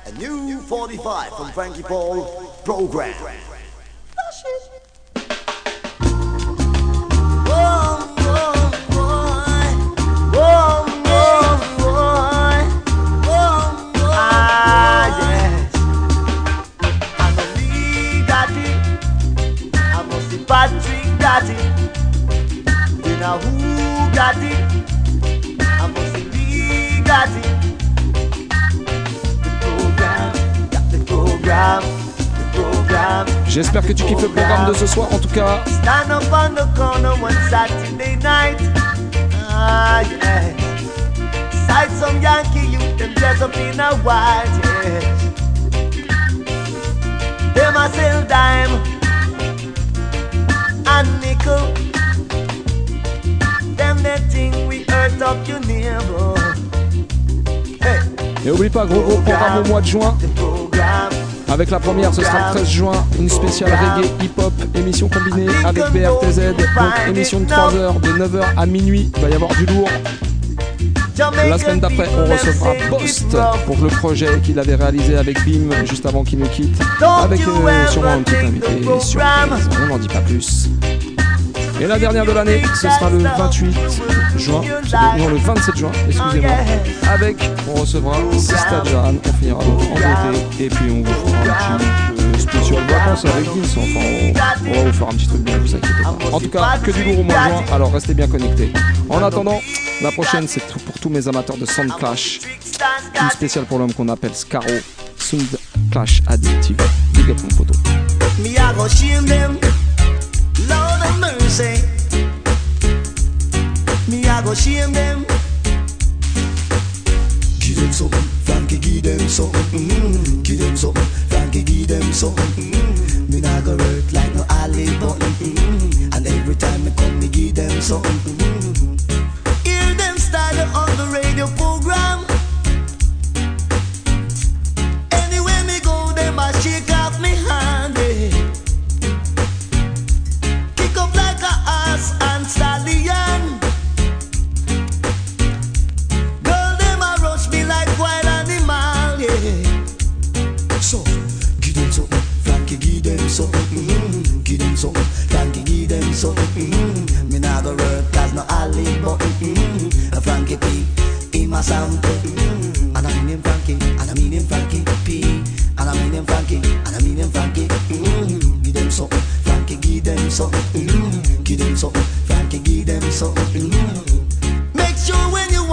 Speaker 15: a new 45 from Frankie Paul program.
Speaker 6: J'espère que tu kiffes le programme de ce soir, en tout cas.
Speaker 23: Stand up on the corner one Saturday night. Ah, yeah. Sight some Yankee youth, them dress up in a white, yeah. Them a sell dime and nickel. Them they think we hurt up your neighbor. Hey.
Speaker 6: Et oublie pas, gros, au programme au mois de juin. Avec la première, ce sera le 13 juin, une spéciale reggae hip-hop, émission combinée avec BRTZ. Donc émission de 3 heures, de 9h à minuit. Il va y avoir du lourd. La semaine d'après, on recevra Post pour le projet qu'il avait réalisé avec Bim juste avant qu'il nous quitte. Avec euh, sûrement un petit invité. On n'en dit pas plus. Et la dernière de l'année, ce sera le 28 juin, non le 27 juin, excusez-moi, avec, on recevra Sista Jan, on finira donc en beauté, et puis on vous fera un petit euh, spécial vacances avec Vince, enfin on, on va vous faire un petit truc bien, vous inquiétez pas. En tout cas, que du lourd au juin, alors restez bien connectés. En attendant, la prochaine c'est pour tous mes amateurs de Sound Clash, une spéciale pour l'homme qu'on appelle Scaro, Sound Clash Addictive. Big up mon photo.
Speaker 23: Mercy. Me I go shame them.
Speaker 24: Give them something, Frankie, give them something. Mm-hmm. Give them something, Frankie, give them something. Mm-hmm. Me nah go work like no alley button. Mm-hmm. And every time me come, me give them something. Mm-hmm.
Speaker 23: Hear them start on the radio program.
Speaker 24: Something. Mm-hmm.
Speaker 23: Me nah go work cause no button. Mm-hmm. Frankie P, in my sample. And I mean him Frankie, and I mean him Frankie P. And I mean him Frankie, and I mean him Frankie.
Speaker 24: Give them something, Frankie, give them. Mm-hmm. Give them something, Frankie, give them. Mm-hmm.
Speaker 23: Make sure when you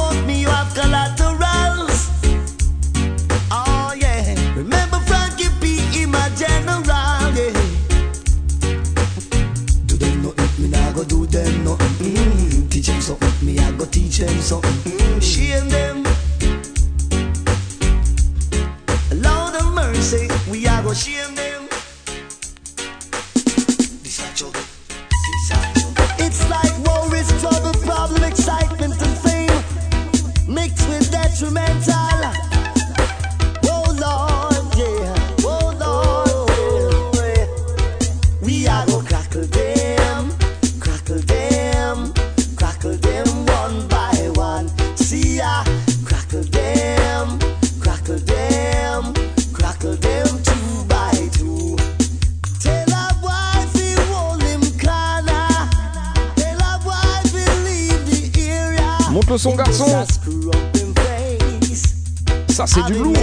Speaker 24: go teach them something. Mm-hmm.
Speaker 23: Shame them. Lord of mercy, we are go shame them. It's like war, worries, trouble, problem, excitement, and fame mixed with detrimental.
Speaker 6: C'est du lourd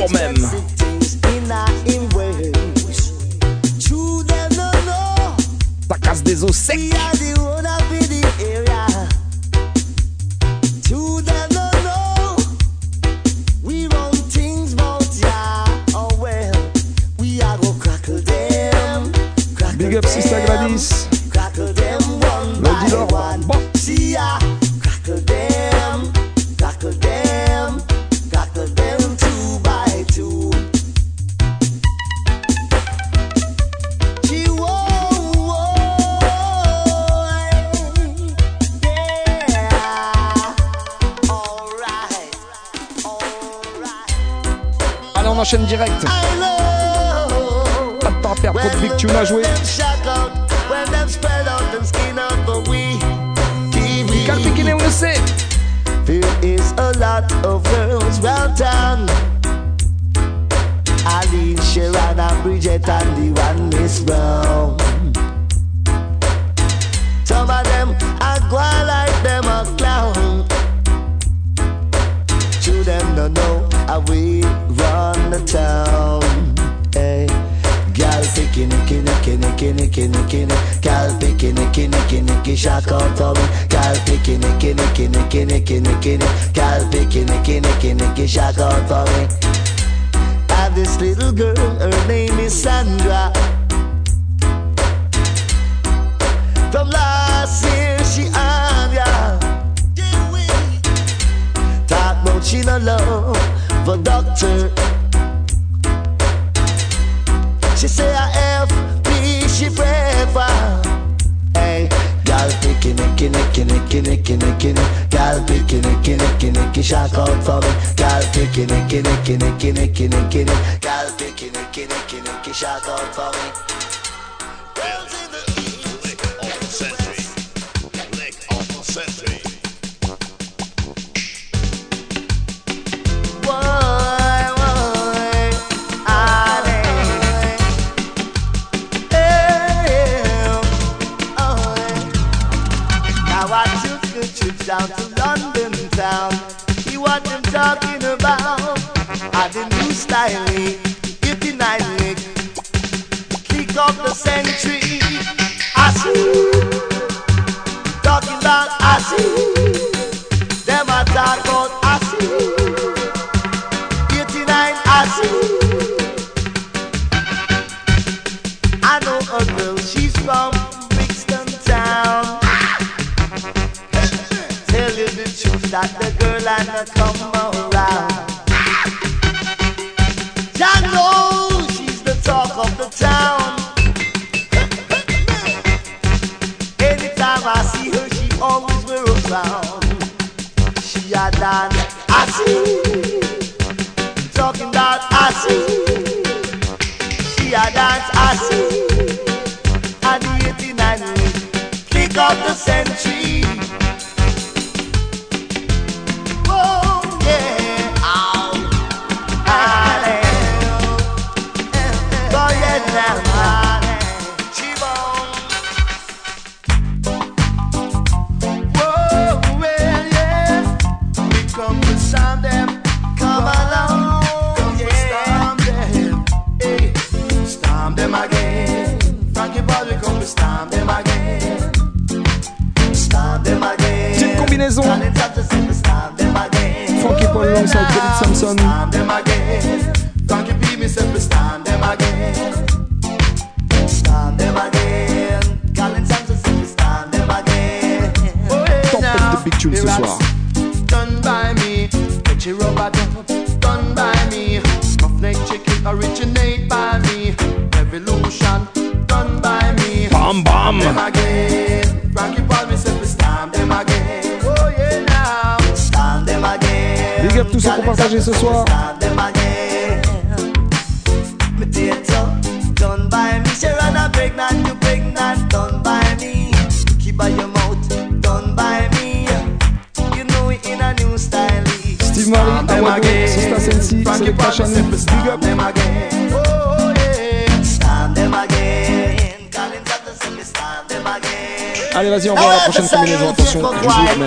Speaker 6: Allez, vas-y, on va à la prochaine combinaison. Attention.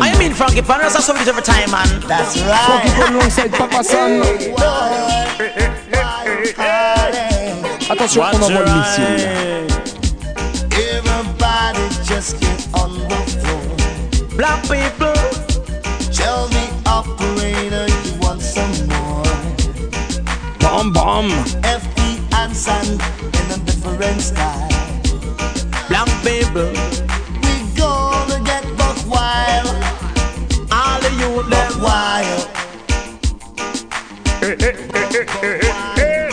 Speaker 9: I mean Frankie Pan, that's do every time, man.
Speaker 23: That's
Speaker 6: Frankie
Speaker 23: right.
Speaker 6: Paul alongside Papa San. Attention, on envoie le missile.
Speaker 23: Everybody just get on the floor.
Speaker 9: Black people,
Speaker 23: Tell the operator you want some more?
Speaker 6: Bam, bam.
Speaker 23: FE and San in a different style.
Speaker 9: Black people,
Speaker 23: We gonna get buck wild,
Speaker 9: all youth
Speaker 23: buck
Speaker 9: them.
Speaker 23: wild. Eh, eh, eh,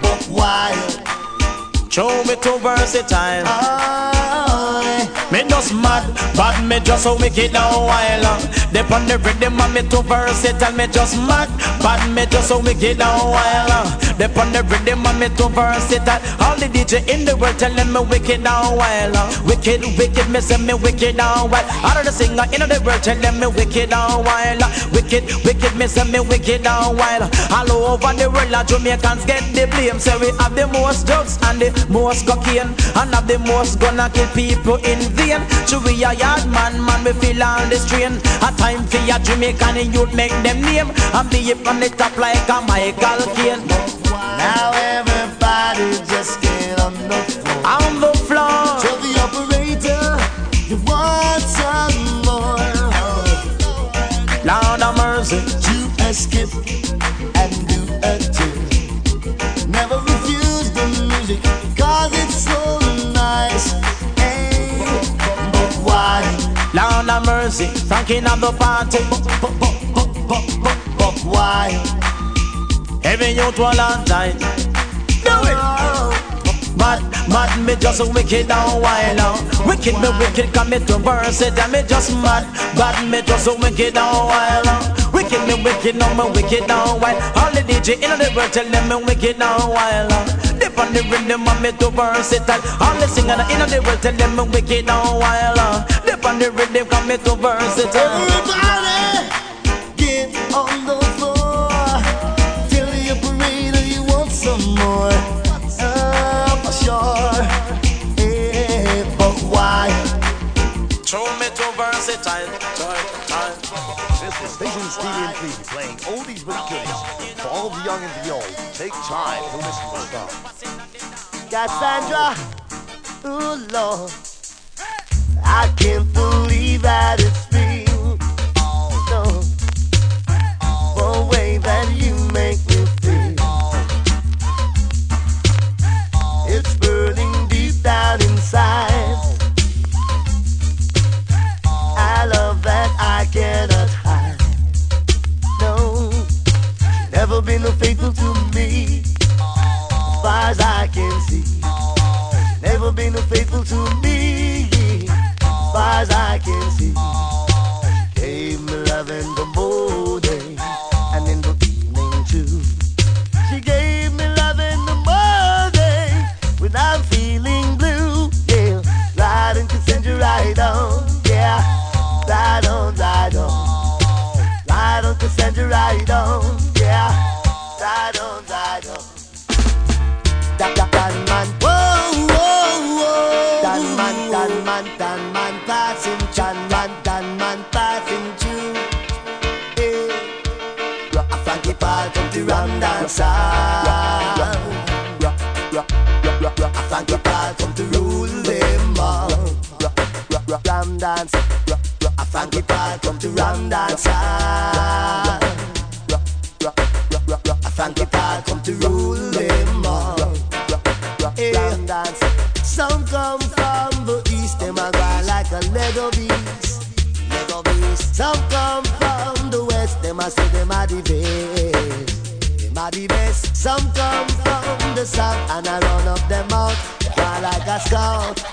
Speaker 23: buck wild.
Speaker 9: Show me too versatile.
Speaker 23: Aye.
Speaker 9: Me just mad, but me just so wicked now while Dep on the rhythm and me too versatile Me just mad, but me just so wicked now while Dep on the rhythm and me too versatile All the DJ in the world telling me wicked now while uh. Wicked, wicked, me say me wicked now while All of the singer in the world telling me wicked now while uh. Wicked, wicked, me say me wicked now while uh. All over the world uh, Jamaicans get the blame. Say we have the most drugs and the most cocaine And have the most gonna kill people in vain. So we a yard man, man, we feel on the strain. A time for your Jamaican youth make them name And be up on the top like a Michael Caine
Speaker 23: Now everybody just get on the floor.
Speaker 9: On the floor
Speaker 23: Tell the operator you want some more.
Speaker 9: Lord of mercy
Speaker 23: To escape and do a two. Never refuse the music cause it's so nice. Hey, but why?
Speaker 9: Lord of mercy Frankie of the party
Speaker 23: But why?
Speaker 9: Every youth will on tight Do it. Mad, mad, me just wicked and wild out. Wicked, me wicked, come me to verse it And me just mad, bad, me just a wicked and wild out. Wicked,
Speaker 3: me wicked, no me wicked now while All the DJ in the world tell them me wicked now while Dip on the rhythm and me too versatile All the singer in the world tell them me wicked now while Dip on the rhythm come me too versatile
Speaker 23: Everybody, get on the
Speaker 3: too versatile
Speaker 15: This is Vision Stevie and Phoebe playing oldies but goodies. For all the young and the old, take time to listen to stuff.
Speaker 23: Cassandra, ooh Lord, I can't can see. Never been faithful to me, as far as I can see. Gave me love in the come to ram dance. A Frankie come to rule them all. Dance. Some come from the east, them a go like a Lego beast. Lego beast. Some come from the west, them a say them are the best. Them are the best. Some come from the south and I run up them out, go like a scout.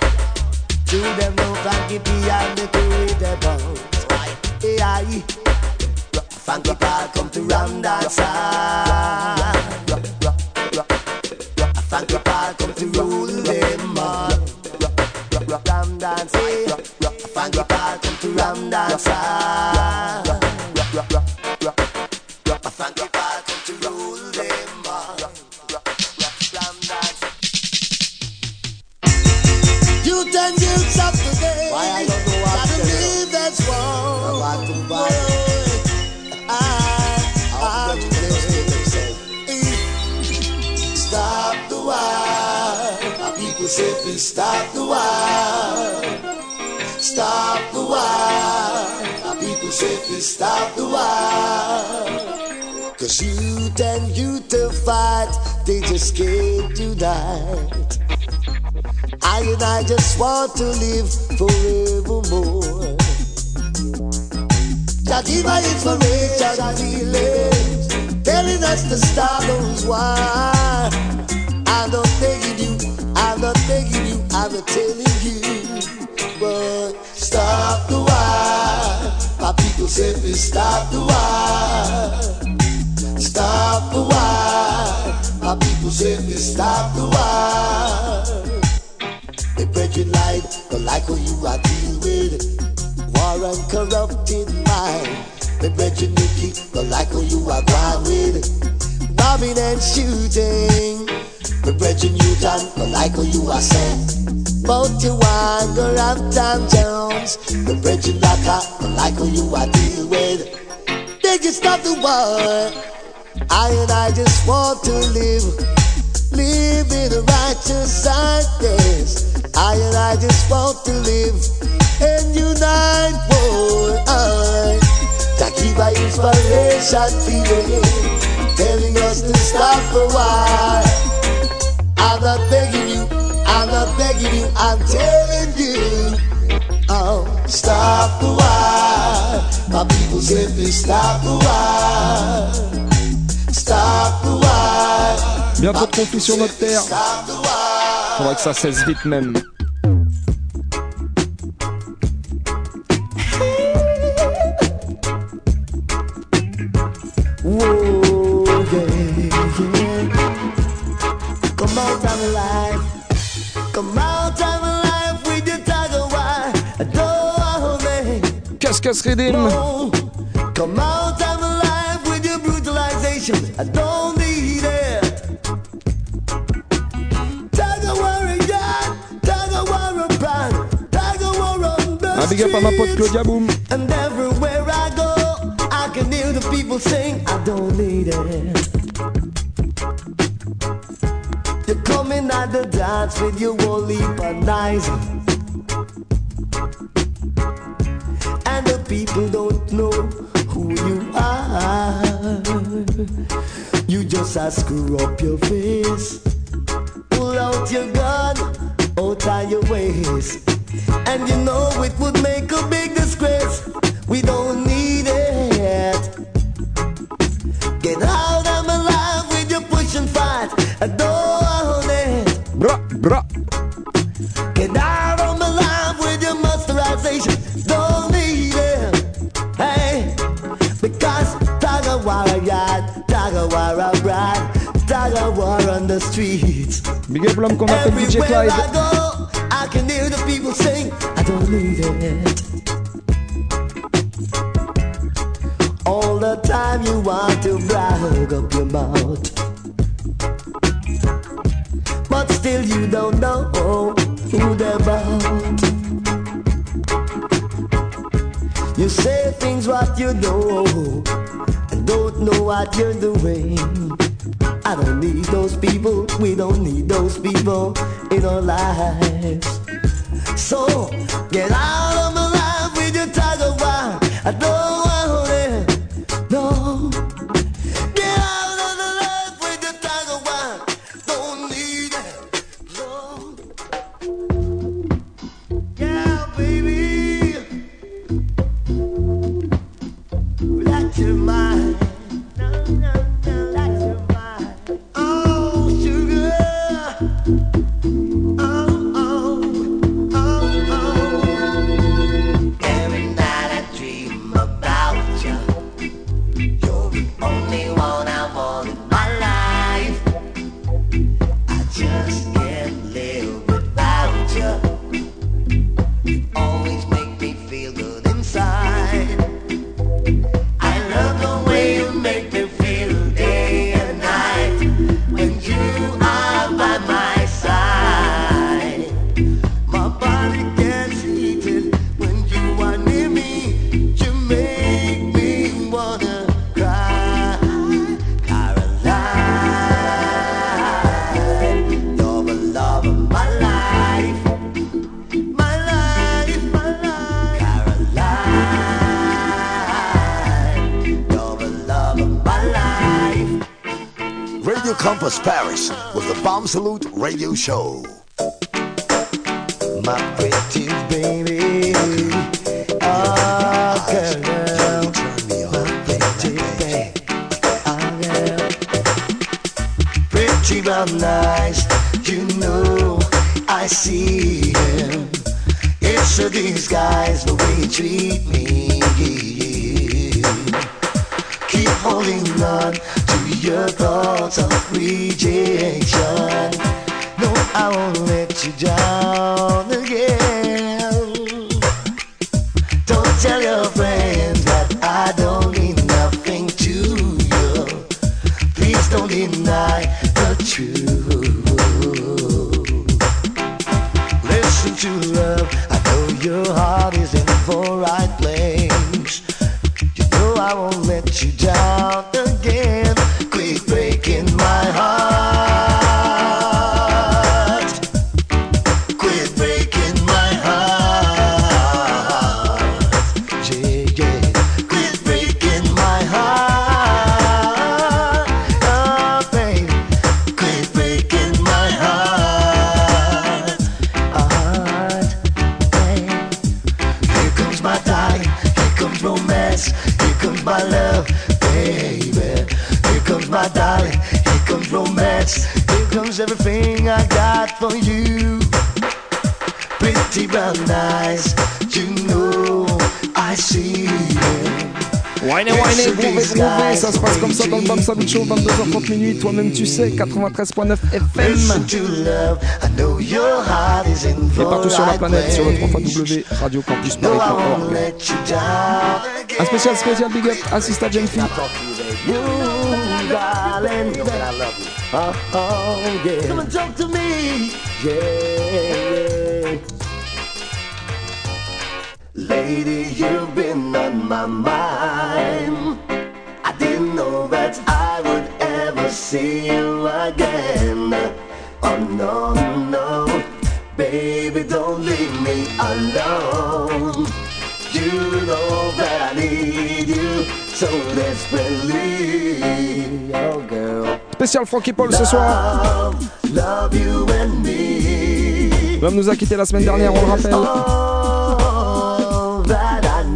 Speaker 23: To them no Frankie P and the crew the boat. AI. Frankie Paul come to ram dance. Frankie Paul come to rule them all. Ram dance, eh? Frankie Paul come to ram dance. Frankie stop the war. Stop the war. Our people say please stop the war. Cause youth and youth to fight, they just can't unite. I and I just want to live forevermore. That give my inspiration feeling, telling us to stop those why. I'm not begging you, I'm not begging you, I'm not telling you. But stop the war. My people say please stop the war. Stop the war. My people say please stop the war. The brethren lied, don't like who you are deal with. War and corrupted mind. The brethren wicked, don't like who you are gone with. Bombing and shooting. The brethren you done, don't like you are sent. Both you want go Uptown Jones. The brethren up, don't like you are deal with. They can stop the war. I and I just want to live live in a righteous darkness. I and I just want to live and unite, boy. I that my inspiration feeling, telling us to stop a while. I'm not begging you, I'm not begging you, I'm telling you. Oh, stop the war. My people please stop the war. Stop the war.
Speaker 6: Bientôt de conflits sur notre terre. Faudrait que ça cesse vite même.
Speaker 23: Come out of life. Come out with your tiger. Oh, I me.
Speaker 6: Cascas Redim.
Speaker 23: Come out of life with your brutalization. I don't need it. Tiger wire again. Tiger wire brand. Tiger wire on the
Speaker 6: Un big up à ma pote Claudia Boom.
Speaker 23: And everywhere I go, I can hear the people sing. I don't need it. Dance with your whole heap nice. And the people don't know who you are. You just a screw up your face. Pull out your gun, out of your waist. And you know it would make a big disgrace. We don't need the streets.
Speaker 6: Big up l'homme qu'on appelle DJ
Speaker 23: Everywhere I go, I can hear the people sing. I don't need it. All the time you want to brag up your mouth, but still you don't know who they're about. You say things what you know and don't know what you're doing. I don't need those people, we don't need those people in our lives. So get out of my
Speaker 15: Paris with the Bam Salute Radio Show.
Speaker 6: Toi-même tu sais, 93.9 FM. Et partout sur la planète, sur le 3 Radio Campus Paris.org. Un spécial, spécial big up, Jenfi.
Speaker 23: Talk to me. Yeah. Lady, you've been on my mind.
Speaker 6: Spécial Frankie Paul ce soir. L'homme nous a quitté la semaine dernière, on le rappelle.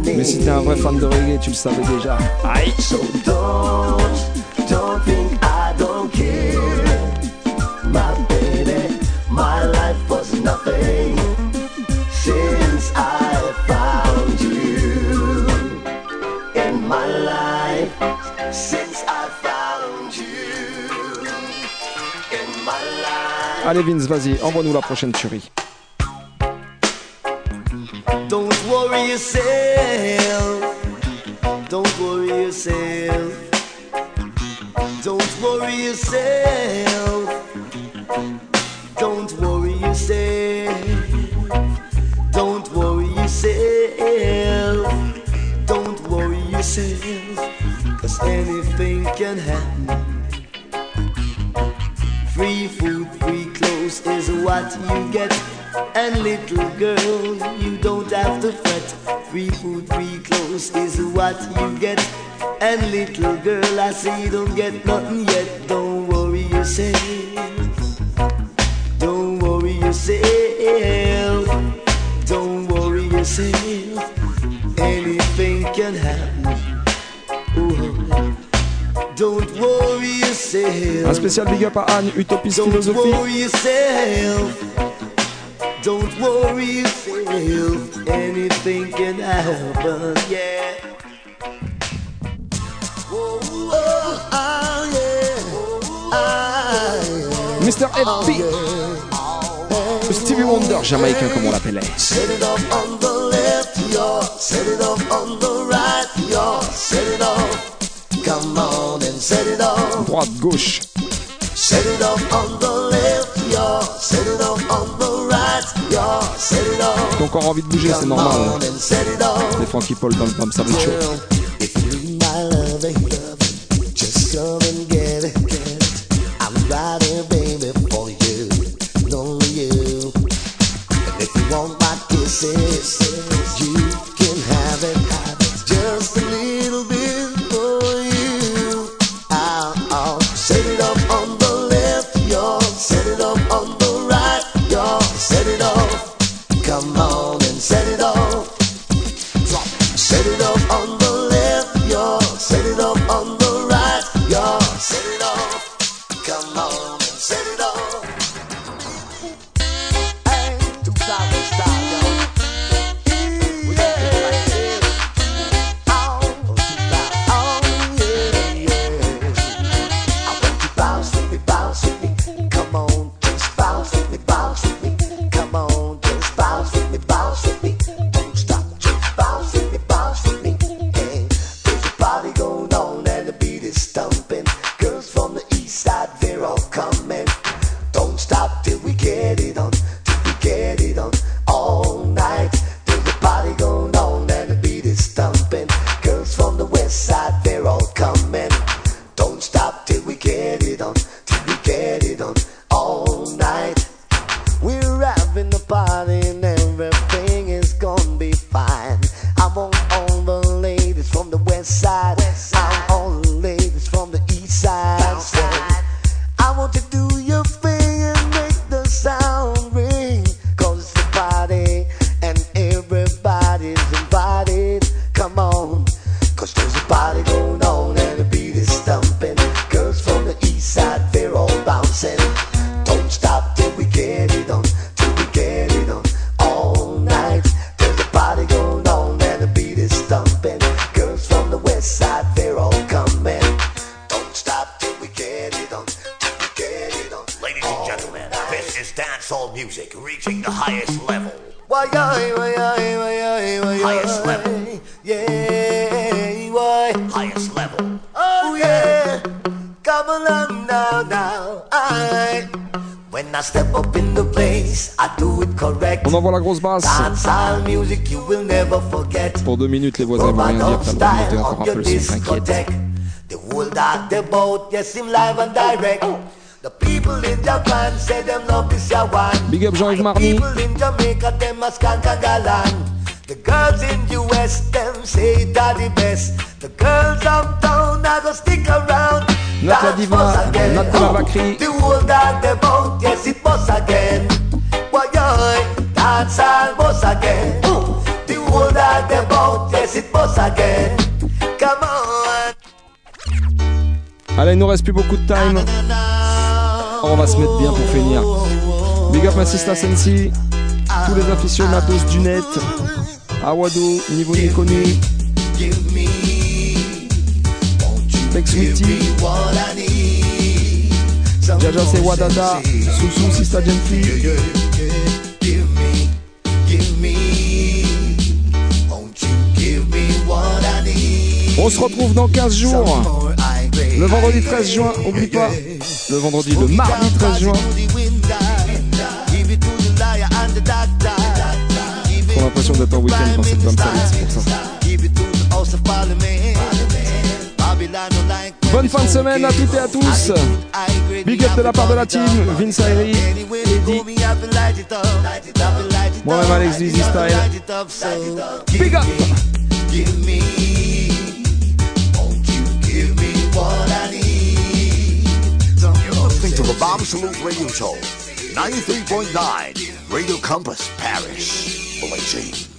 Speaker 6: Mais si t'es un vrai fan de reggae, tu le savais déjà. Aïe. Allez Vince, vas-y, envoie-nous la prochaine tuerie.
Speaker 23: Don't worry yourself. Don't worry yourself. Don't worry yourself. Don't worry yourself. Don't worry yourself. Don't worry yourself. Cause anything can happen. What you get. And little girl, you don't have to fret. Free food, free clothes is what you get. And little girl, I say you don't get nothing yet. Don't worry yourself. Don't worry yourself. Don't worry yourself. Anything can happen.
Speaker 6: Un spécial big up à Anne, Utopiste
Speaker 23: Don't
Speaker 6: Philosophie.
Speaker 23: worry yourself. Don't worry yourself. Anything can happen. Yeah. Whoa, oh, ah, yeah. Ah, yeah.
Speaker 6: Mr. FP. Le Stevie Wonder jamaïcain comme on l'appelait.
Speaker 23: Set it off on the left, y'all. Set it off on the right, y'all. Set it off. Come on set it off.
Speaker 6: Droite, gauche.
Speaker 23: Set it off on the left, y'all. Set it off on the right, y'all. Set it off.
Speaker 6: T'as encore envie de bouger, c'est normal. C'est Frankie Paul dans le Bam Salut Show.
Speaker 23: If you my loving, just come and get it. I'm here, baby, for you, only you. And if you want my kisses,
Speaker 6: grosse basse.
Speaker 23: Dancehall music you will never forget.
Speaker 6: Pour deux minutes, les voisins vont rien dire. T'as le droit encore un peu le son, t'inquiète.
Speaker 23: The whole that the boat, yes, him live and direct. The people in Japan say them love this ya one.
Speaker 6: Big up Jean-Yves Marny.
Speaker 23: People in Jamaica, them a. The girls in US, them say that the best. The girls uptown, I go stick around.
Speaker 6: Nat la
Speaker 23: Dance
Speaker 6: diva, de la.
Speaker 23: The whole that the boat, yes, it bus again.
Speaker 6: Allez, il nous reste plus beaucoup de time. On va se mettre bien pour finir. Big up ma sister Sensi, tous les aficionados du net, Awado, niveau ni connu, Tex Witty, Jaja c'est Wadada, Sousou Sista Gently. On se retrouve dans 15 jours. Le vendredi 13 juin, oublie pas. Le vendredi, le mardi 13 juin.
Speaker 23: Give
Speaker 6: J'ai l'impression d'être en week-end dans cette c'est pour ça. Bonne fin de semaine à toutes et à tous. Big up de la part de la team, Vince Ayri, moi-même Alex Dizzy Style. Big up!
Speaker 15: Listening to the Bam Salute Radio Show. 93.9 Radio Campus, Paris. Blazing.